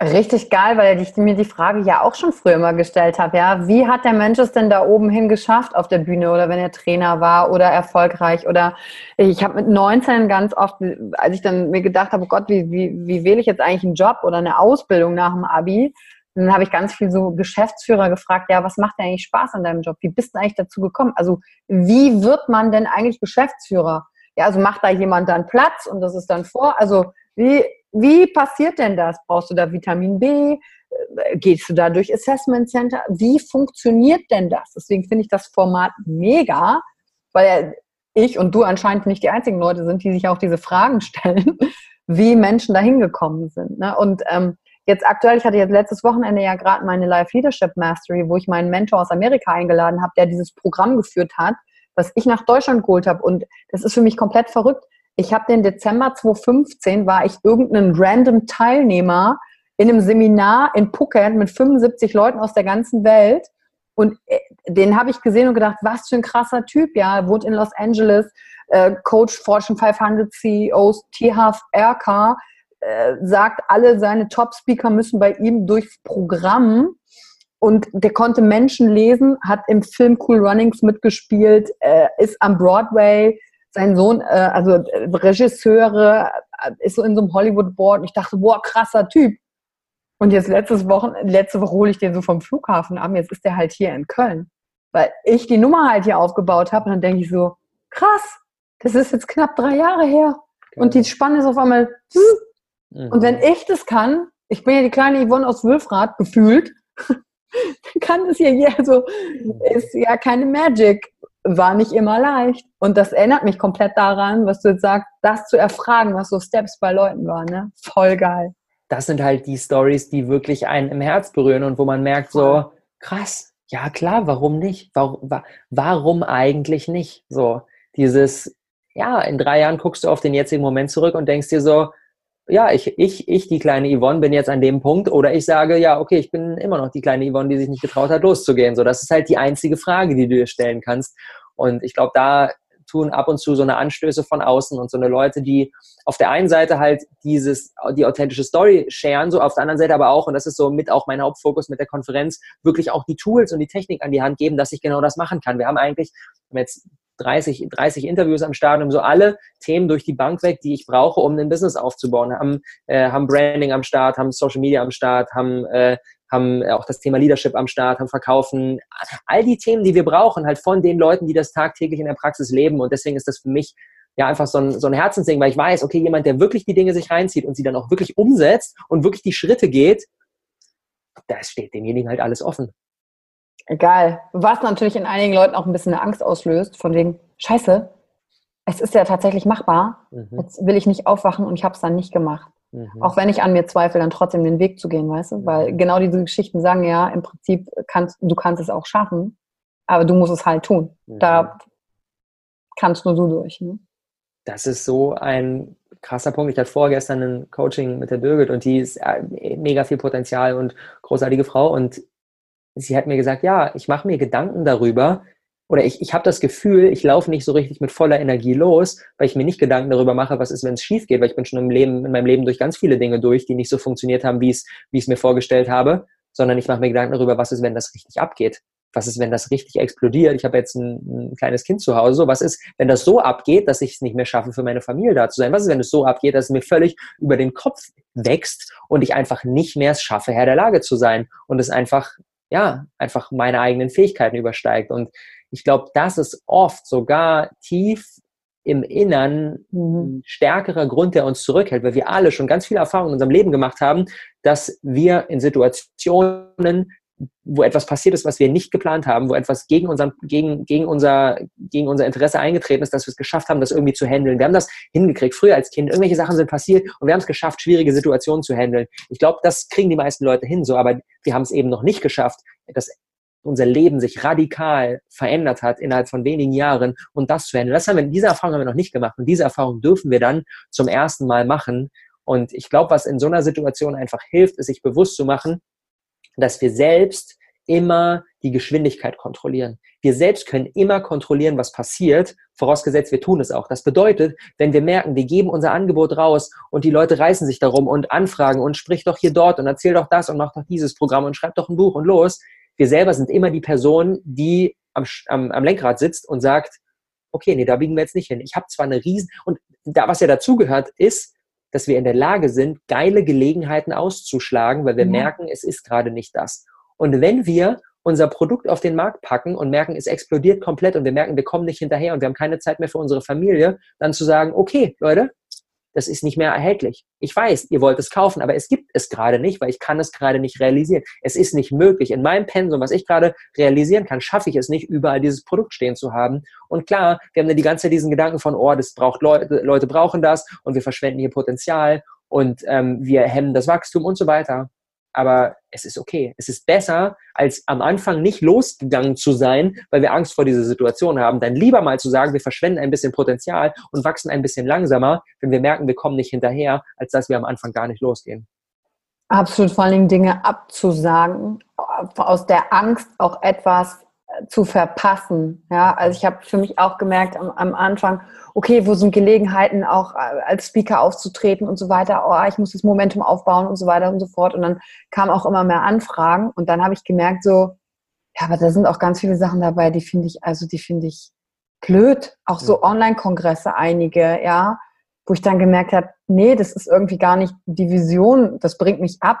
Richtig geil, weil ich mir die Frage ja auch schon früher immer gestellt habe, ja, wie hat der Mensch es denn da oben hin geschafft auf der Bühne oder wenn er Trainer war oder erfolgreich oder ich habe mit 19 ganz oft, als ich dann mir gedacht habe, oh Gott, wie, wie, wie wähle ich jetzt eigentlich einen Job oder eine Ausbildung nach dem Abi, dann habe ich ganz viel so Geschäftsführer gefragt, ja, was macht dir eigentlich Spaß an deinem Job? Wie bist du eigentlich dazu gekommen? Also wie wird man denn eigentlich Geschäftsführer? Ja, also macht da jemand dann Platz und das ist dann vor? Also wie, wie passiert denn das? Brauchst du da Vitamin B? Gehst du da durch Assessment Center? Wie funktioniert denn das? Deswegen finde ich das Format mega, weil ich und du anscheinend nicht die einzigen Leute sind, die sich auch diese Fragen stellen, wie Menschen da hingekommen sind. Ne? Und ähm, Jetzt aktuell, ich hatte jetzt letztes Wochenende ja gerade meine Live Leadership Mastery, wo ich meinen Mentor aus Amerika eingeladen habe, der dieses Programm geführt hat, was ich nach Deutschland geholt habe. Und das ist für mich komplett verrückt. Ich habe den Dezember 2015, war ich irgendein random Teilnehmer in einem Seminar in Phuket mit 75 Leuten aus der ganzen Welt. Und äh, den habe ich gesehen und gedacht, was für ein krasser Typ, ja, wohnt in Los Angeles, äh, Coach Fortune 500 CEOs, Aircar, äh, sagt, alle seine Top-Speaker müssen bei ihm durchs Programm und der konnte Menschen lesen, hat im Film Cool Runnings mitgespielt, äh, ist am Broadway, sein Sohn, äh, also äh, Regisseure, äh, ist so in so einem Hollywood-Board. Ich dachte, boah, krasser Typ. Und jetzt letztes Wochen, letzte Woche hole ich den so vom Flughafen ab. Jetzt ist der halt hier in Köln. Weil ich die Nummer halt hier aufgebaut habe. Und dann denke ich so, krass, das ist jetzt knapp drei Jahre her. Und die Spanne ist auf einmal, hm, Mhm. Und wenn ich das kann, ich bin ja die kleine Yvonne aus Wülfrath gefühlt, kann es ja hier, also ist ja keine Magic, war nicht immer leicht. Und das erinnert mich komplett daran, was du jetzt sagst, das zu erfragen, was so Steps bei Leuten waren, ne? Voll geil. Das sind halt die Stories, die wirklich einen im Herz berühren und wo man merkt so, krass, ja klar, warum nicht? Warum, warum eigentlich nicht? So, dieses, ja, in drei Jahren guckst du auf den jetzigen Moment zurück und denkst dir so, ja, ich, ich, ich, die kleine Yvonne, bin jetzt an dem Punkt oder ich sage, ja, okay, ich bin immer noch die kleine Yvonne, die sich nicht getraut hat, loszugehen. So, das ist halt die einzige Frage, die du dir stellen kannst. Und ich glaube, da tun ab und zu so eine Anstöße von außen und so eine Leute, die auf der einen Seite halt dieses, die authentische Story sharen, so auf der anderen Seite aber auch, und das ist so mit auch mein Hauptfokus mit der Konferenz, wirklich auch die Tools und die Technik an die Hand geben, dass ich genau das machen kann. Wir haben eigentlich jetzt 30, 30 Interviews am Start und so alle Themen durch die Bank weg, die ich brauche, um ein Business aufzubauen. Haben, äh, haben Branding am Start, haben Social Media am Start, haben, äh, haben auch das Thema Leadership am Start, haben Verkaufen. All die Themen, die wir brauchen, halt von den Leuten, die das tagtäglich in der Praxis leben. Und deswegen ist das für mich ja einfach so ein, so ein Herzensding, weil ich weiß, okay, jemand, der wirklich die Dinge sich reinzieht und sie dann auch wirklich umsetzt und wirklich die Schritte geht, da steht demjenigen halt alles offen. Egal. Was natürlich in einigen Leuten auch ein bisschen eine Angst auslöst, von wegen, scheiße, es ist ja tatsächlich machbar. Mhm. Jetzt will ich nicht aufwachen und ich habe es dann nicht gemacht. Mhm. Auch wenn ich an mir zweifle, dann trotzdem den Weg zu gehen, weißt du? Weil mhm. genau diese Geschichten sagen ja, im Prinzip kannst du kannst es auch schaffen, aber du musst es halt tun. Da mhm. kannst nur du durch. Ne? Das ist so ein krasser Punkt. Ich hatte vorgestern ein Coaching mit der Birgit und die ist äh, mega viel Potenzial und großartige Frau. Und sie hat mir gesagt, ja, ich mache mir Gedanken darüber, oder ich, ich habe das Gefühl, ich laufe nicht so richtig mit voller Energie los, weil ich mir nicht Gedanken darüber mache, was ist, wenn es schief geht, weil ich bin schon im Leben, in meinem Leben durch ganz viele Dinge durch, die nicht so funktioniert haben, wie ich es mir vorgestellt habe, sondern ich mache mir Gedanken darüber, was ist, wenn das richtig abgeht. Was ist, wenn das richtig explodiert? Ich habe jetzt ein, ein, kleines Kind zu Hause. Was ist, wenn das so abgeht, dass ich es nicht mehr schaffe, für meine Familie da zu sein? Was ist, wenn es so abgeht, dass es mir völlig über den Kopf wächst und ich einfach nicht mehr es schaffe, Herr der Lage zu sein und es einfach, ja, einfach meine eigenen Fähigkeiten übersteigt? Und ich glaube, das ist oft sogar tief im Innern ein stärkerer Grund, der uns zurückhält, weil wir alle schon ganz viele Erfahrungen in unserem Leben gemacht haben, dass wir in Situationen, wo etwas passiert ist, was wir nicht geplant haben, wo etwas gegen, unseren, gegen, gegen, unser, gegen unser Interesse eingetreten ist, dass wir es geschafft haben, das irgendwie zu handeln. Wir haben das hingekriegt, früher als Kind. Irgendwelche Sachen sind passiert und wir haben es geschafft, schwierige Situationen zu handeln. Ich glaube, das kriegen die meisten Leute hin, so, aber wir haben es eben noch nicht geschafft, das unser Leben sich radikal verändert hat innerhalb von wenigen Jahren und das zu ändern. Das haben wir, diese Erfahrung haben wir noch nicht gemacht und diese Erfahrung dürfen wir dann zum ersten Mal machen. Und ich glaube, was in so einer Situation einfach hilft, ist sich bewusst zu machen, dass wir selbst immer die Geschwindigkeit kontrollieren. Wir selbst können immer kontrollieren, was passiert, vorausgesetzt wir tun es auch. Das bedeutet, wenn wir merken, wir geben unser Angebot raus und die Leute reißen sich darum und anfragen und sprich doch hier dort und erzähl doch das und mach doch dieses Programm und schreib doch ein Buch und los, wir selber sind immer die Person, die am, am, am Lenkrad sitzt und sagt, okay, nee, da biegen wir jetzt nicht hin. Ich habe zwar eine riesen, und da, was ja dazugehört, ist, dass wir in der Lage sind, geile Gelegenheiten auszuschlagen, weil wir ja. merken, es ist gerade nicht das. Und wenn wir unser Produkt auf den Markt packen und merken, es explodiert komplett und wir merken, wir kommen nicht hinterher und wir haben keine Zeit mehr für unsere Familie, dann zu sagen, okay, Leute, das ist nicht mehr erhältlich. Ich weiß, ihr wollt es kaufen, aber es gibt es gerade nicht, weil ich kann es gerade nicht realisieren. Es ist nicht möglich. In meinem Pensum, was ich gerade realisieren kann, schaffe ich es nicht, überall dieses Produkt stehen zu haben. Und klar, wir haben dann die ganze Zeit diesen Gedanken von, oh, das braucht Leute, Leute brauchen das und wir verschwenden hier Potenzial und ähm, wir hemmen das Wachstum und so weiter aber es ist okay. Es ist besser, als am Anfang nicht losgegangen zu sein, weil wir Angst vor dieser Situation haben. Dann lieber mal zu sagen, wir verschwenden ein bisschen Potenzial und wachsen ein bisschen langsamer, wenn wir merken, wir kommen nicht hinterher, als dass wir am Anfang gar nicht losgehen. Absolut, vor allen Dingen Dinge abzusagen, aus der Angst auch etwas zu verpassen. Ja, also ich habe für mich auch gemerkt am, am, Anfang, okay, wo sind Gelegenheiten auch äh, als Speaker aufzutreten und so weiter. Oh, ich muss das Momentum aufbauen und so weiter und so fort. Und dann kamen auch immer mehr Anfragen und dann habe ich gemerkt so, ja, aber da sind auch ganz viele Sachen dabei, die finde ich, also die finde ich blöd. Auch so Online-Kongresse einige, ja, wo ich dann gemerkt habe, nee, das ist irgendwie gar nicht die Vision, das bringt mich ab.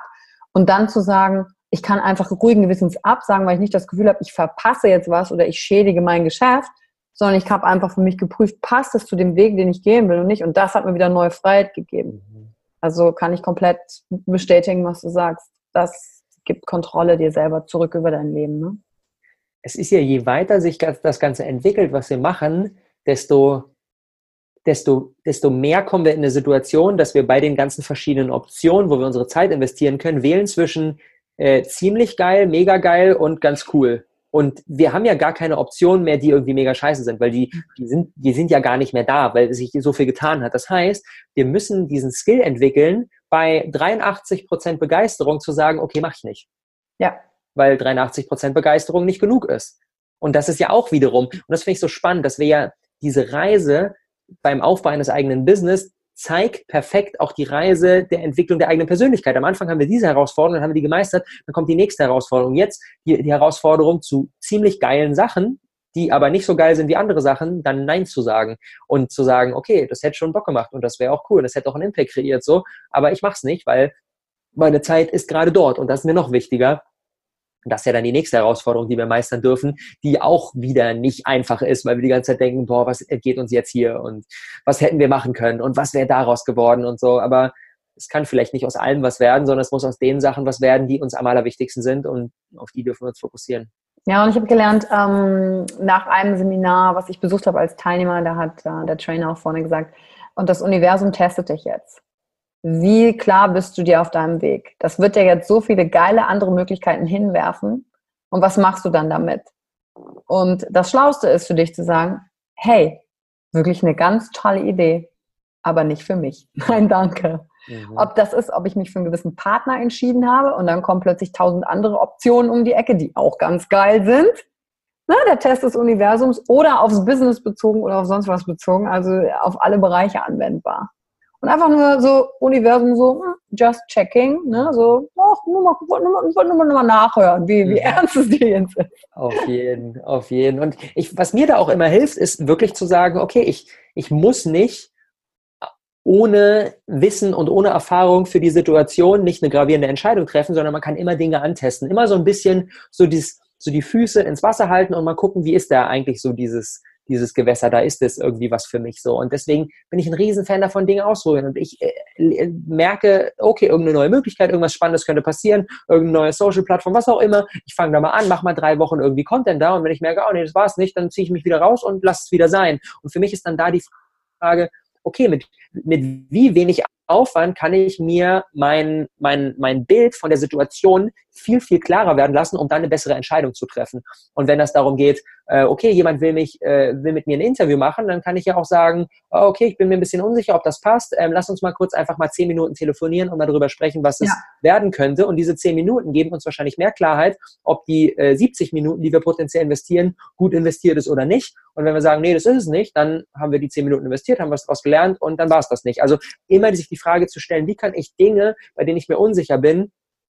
Und dann zu sagen, ich kann einfach ruhigen Gewissens absagen, weil ich nicht das Gefühl habe, ich verpasse jetzt was oder ich schädige mein Geschäft, sondern ich habe einfach für mich geprüft, passt es zu dem Weg, den ich gehen will und nicht. Und das hat mir wieder neue Freiheit gegeben. Mhm. Also kann ich komplett bestätigen, was du sagst. Das gibt Kontrolle dir selber zurück über dein Leben. Ne? Es ist ja, je weiter sich das Ganze entwickelt, was wir machen, desto, desto, desto mehr kommen wir in eine Situation, dass wir bei den ganzen verschiedenen Optionen, wo wir unsere Zeit investieren können, wählen zwischen äh, ziemlich geil, mega geil und ganz cool. Und wir haben ja gar keine Optionen mehr, die irgendwie mega scheiße sind, weil die, die, sind, die sind ja gar nicht mehr da, weil sich so viel getan hat. Das heißt, wir müssen diesen Skill entwickeln, bei 83 Prozent Begeisterung zu sagen, okay, mach ich nicht. Ja. Weil 83 Prozent Begeisterung nicht genug ist. Und das ist ja auch wiederum, und das finde ich so spannend, dass wir ja diese Reise beim Aufbau eines eigenen Business zeigt perfekt auch die Reise der Entwicklung der eigenen Persönlichkeit. Am Anfang haben wir diese Herausforderung, dann haben wir die gemeistert, dann kommt die nächste Herausforderung. Jetzt die, die Herausforderung zu ziemlich geilen Sachen, die aber nicht so geil sind wie andere Sachen, dann Nein zu sagen und zu sagen, okay, das hätte schon Bock gemacht und das wäre auch cool, das hätte auch einen Impact kreiert, so, aber ich mach's nicht, weil meine Zeit ist gerade dort und das ist mir noch wichtiger das ist ja dann die nächste Herausforderung, die wir meistern dürfen, die auch wieder nicht einfach ist, weil wir die ganze Zeit denken, boah, was geht uns jetzt hier und was hätten wir machen können und was wäre daraus geworden und so. Aber es kann vielleicht nicht aus allem was werden, sondern es muss aus den Sachen was werden, die uns am allerwichtigsten sind und auf die dürfen wir uns fokussieren. Ja, und ich habe gelernt, ähm, nach einem Seminar, was ich besucht habe als Teilnehmer, da hat äh, der Trainer auch vorne gesagt, und das Universum testet dich jetzt wie klar bist du dir auf deinem Weg? Das wird dir jetzt so viele geile andere Möglichkeiten hinwerfen. Und was machst du dann damit? Und das Schlauste ist für dich zu sagen, hey, wirklich eine ganz tolle Idee. aber nicht für mich. Nein, danke. Mhm. Ob das ist, ob ich mich für einen gewissen Partner entschieden habe und dann kommen plötzlich tausend andere Optionen um die Ecke, die auch ganz geil sind. Na, der Test des Universums oder aufs Business bezogen oder auf sonst was bezogen, also auf alle Bereiche anwendbar. Und einfach nur so Universum so, hm, just checking, ne? so, ach, nur mal, nur mal, nur mal, nur mal nachhören, wie, wie ernst es dir jetzt ist. Auf jeden, auf jeden. Und ich, was mir da auch immer hilft, ist wirklich zu sagen, okay, ich, ich muss nicht ohne Wissen und ohne Erfahrung für die Situation nicht eine gravierende Entscheidung treffen, sondern man kann immer Dinge antesten. Immer so ein bisschen so, dieses, so die Füße ins Wasser halten und mal gucken, wie ist da eigentlich so dieses, dieses Gewässer, da ist es irgendwie was für mich so. Und deswegen bin ich ein Riesenfan davon, Dinge ausprobieren. Und ich äh, merke, okay, irgendeine neue Möglichkeit, irgendwas Spannendes könnte passieren, irgendeine neue Social-Plattform, was auch immer. Ich fange da mal an, mache mal drei Wochen irgendwie Content da und wenn ich merke, oh nee, das war es nicht, dann ziehe ich mich wieder raus und lasse es wieder sein. Und für mich ist dann da die Frage, okay, mit, mit wie wenig Aufwand kann ich mir mein, mein, mein Bild von der Situation viel, viel klarer werden lassen, um dann eine bessere Entscheidung zu treffen. Und wenn das darum geht, äh, okay, jemand will mich, äh, will mit mir ein Interview machen, dann kann ich ja auch sagen, oh, okay, ich bin mir ein bisschen unsicher, ob das passt. Ähm, lass uns mal kurz einfach mal zehn Minuten telefonieren und mal darüber sprechen, was es ja. werden könnte. Und diese zehn Minuten geben uns wahrscheinlich mehr Klarheit, ob die äh, 70 Minuten, die wir potenziell investieren, gut investiert ist oder nicht. Und wenn wir sagen, nee, das ist es nicht, dann haben wir die zehn Minuten investiert, haben was daraus gelernt und dann war es das nicht. Also immer sich die Frage zu stellen, wie kann ich Dinge, bei denen ich mir unsicher bin,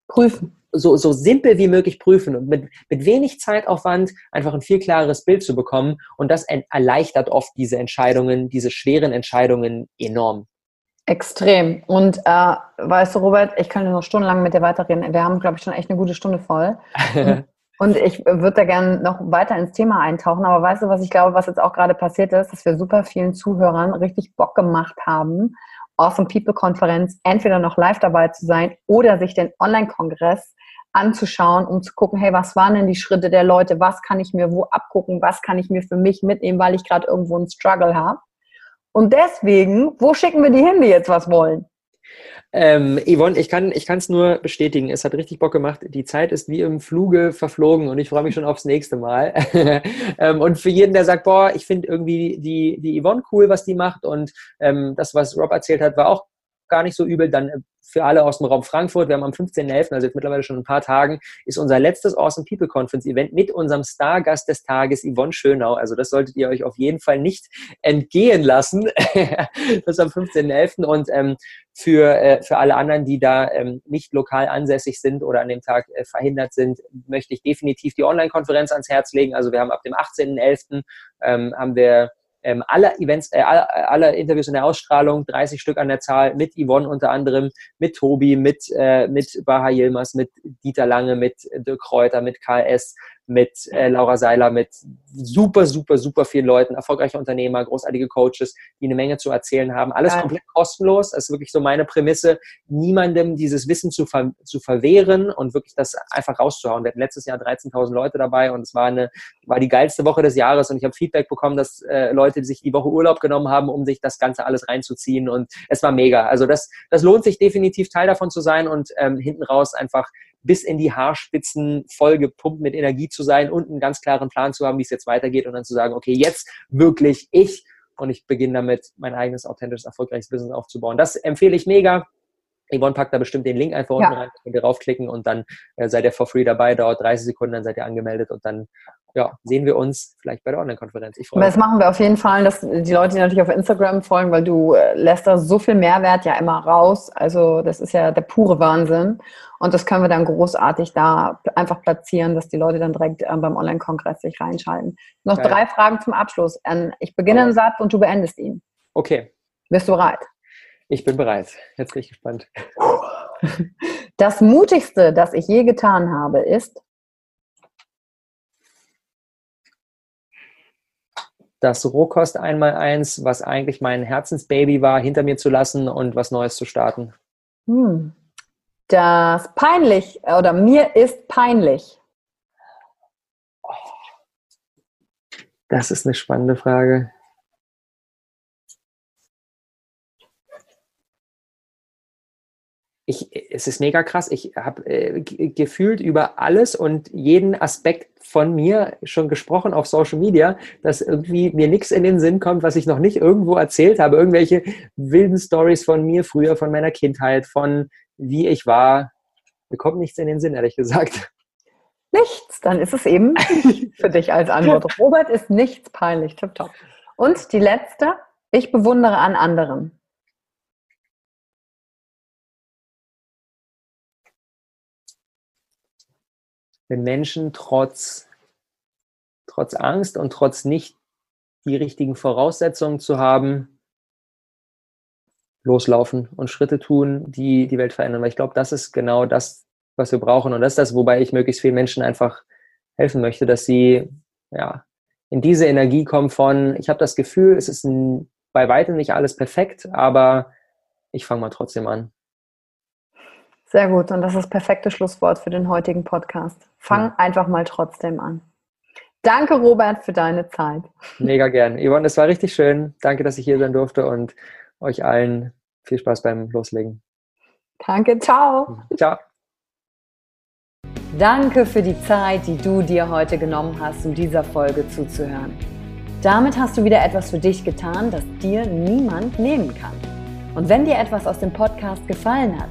prüfen. So, so simpel wie möglich prüfen und mit, mit wenig Zeitaufwand einfach ein viel klareres Bild zu bekommen. Und das erleichtert oft diese Entscheidungen, diese schweren Entscheidungen enorm. Extrem. Und äh, weißt du, Robert, ich könnte noch stundenlang mit dir weiterreden. Wir haben, glaube ich, schon echt eine gute Stunde voll. Und ich würde da gerne noch weiter ins Thema eintauchen. Aber weißt du, was ich glaube, was jetzt auch gerade passiert ist, dass wir super vielen Zuhörern richtig Bock gemacht haben, Awesome People Konferenz entweder noch live dabei zu sein oder sich den Online-Kongress anzuschauen, um zu gucken, hey, was waren denn die Schritte der Leute? Was kann ich mir wo abgucken? Was kann ich mir für mich mitnehmen, weil ich gerade irgendwo einen Struggle habe? Und deswegen, wo schicken wir die hin, die jetzt was wollen? Ähm, Yvonne, ich kann es nur bestätigen. Es hat richtig Bock gemacht. Die Zeit ist wie im Fluge verflogen und ich freue mich schon aufs nächste Mal. ähm, und für jeden, der sagt, boah, ich finde irgendwie die, die Yvonne cool, was die macht und ähm, das, was Rob erzählt hat, war auch gar nicht so übel, dann äh, für alle aus dem Raum Frankfurt, wir haben am 15.11., also jetzt mittlerweile schon ein paar Tagen, ist unser letztes Awesome People Conference Event mit unserem Stargast des Tages, Yvonne Schönau. Also das solltet ihr euch auf jeden Fall nicht entgehen lassen. das ist am 15.11. Und ähm, für, äh, für alle anderen, die da ähm, nicht lokal ansässig sind oder an dem Tag äh, verhindert sind, möchte ich definitiv die Online-Konferenz ans Herz legen. Also wir haben ab dem 18.11. Ähm, haben wir ähm, alle Events, äh, alle, alle, Interviews in der Ausstrahlung, 30 Stück an der Zahl, mit Yvonne unter anderem, mit Tobi, mit, äh, mit Baha Yilmaz, mit Dieter Lange, mit Dirk Kräuter, mit KS, mit äh, Laura Seiler, mit super, super, super vielen Leuten, erfolgreiche Unternehmer, großartige Coaches, die eine Menge zu erzählen haben. Alles ja. komplett kostenlos. Das ist wirklich so meine Prämisse, niemandem dieses Wissen zu, ver zu verwehren und wirklich das einfach rauszuhauen. Wir hatten letztes Jahr 13.000 Leute dabei und es war eine, war die geilste Woche des Jahres und ich habe Feedback bekommen, dass äh, Leute sich die Woche Urlaub genommen haben, um sich das Ganze alles reinzuziehen und es war mega. Also das, das lohnt sich definitiv Teil davon zu sein und ähm, hinten raus einfach bis in die Haarspitzen voll gepumpt mit Energie zu sein und einen ganz klaren Plan zu haben, wie es jetzt weitergeht und dann zu sagen, okay, jetzt wirklich ich und ich beginne damit, mein eigenes authentisches, erfolgreiches Business aufzubauen. Das empfehle ich mega. Yvonne packt da bestimmt den Link einfach unten ja. rein, könnt ihr raufklicken und dann äh, seid ihr for free dabei, dauert 30 Sekunden, dann seid ihr angemeldet und dann ja, sehen wir uns vielleicht bei der Online-Konferenz. Ich freue mich. Das machen wir auf jeden Fall, dass die Leute, die natürlich auf Instagram folgen, weil du äh, lässt da so viel Mehrwert ja immer raus. Also das ist ja der pure Wahnsinn. Und das können wir dann großartig da einfach platzieren, dass die Leute dann direkt äh, beim Online-Kongress sich reinschalten. Noch Geil. drei Fragen zum Abschluss. Ähm, ich beginne einen Satz und du beendest ihn. Okay. Bist du bereit? Ich bin bereit. Jetzt bin ich gespannt. Das Mutigste, das ich je getan habe, ist das Rohkost einmal eins, was eigentlich mein Herzensbaby war, hinter mir zu lassen und was Neues zu starten? Hm. Das peinlich oder mir ist peinlich. Das ist eine spannende Frage. Ich, es ist mega krass. Ich habe äh, gefühlt über alles und jeden Aspekt von mir schon gesprochen auf Social Media, dass irgendwie mir nichts in den Sinn kommt, was ich noch nicht irgendwo erzählt habe. Irgendwelche wilden Stories von mir früher, von meiner Kindheit, von wie ich war. Mir kommt nichts in den Sinn, ehrlich gesagt. Nichts, dann ist es eben für dich als Antwort. Robert ist nichts peinlich, tipptopp. Und die letzte, ich bewundere an anderen. Wenn Menschen trotz, trotz Angst und trotz nicht die richtigen Voraussetzungen zu haben, loslaufen und Schritte tun, die die Welt verändern. Weil ich glaube, das ist genau das, was wir brauchen. Und das ist das, wobei ich möglichst vielen Menschen einfach helfen möchte, dass sie ja, in diese Energie kommen von, ich habe das Gefühl, es ist ein, bei weitem nicht alles perfekt, aber ich fange mal trotzdem an. Sehr gut. Und das ist das perfekte Schlusswort für den heutigen Podcast. Fang ja. einfach mal trotzdem an. Danke, Robert, für deine Zeit. Mega gern. Yvonne, es war richtig schön. Danke, dass ich hier sein durfte und euch allen viel Spaß beim Loslegen. Danke, ciao. Ciao. Danke für die Zeit, die du dir heute genommen hast, um dieser Folge zuzuhören. Damit hast du wieder etwas für dich getan, das dir niemand nehmen kann. Und wenn dir etwas aus dem Podcast gefallen hat,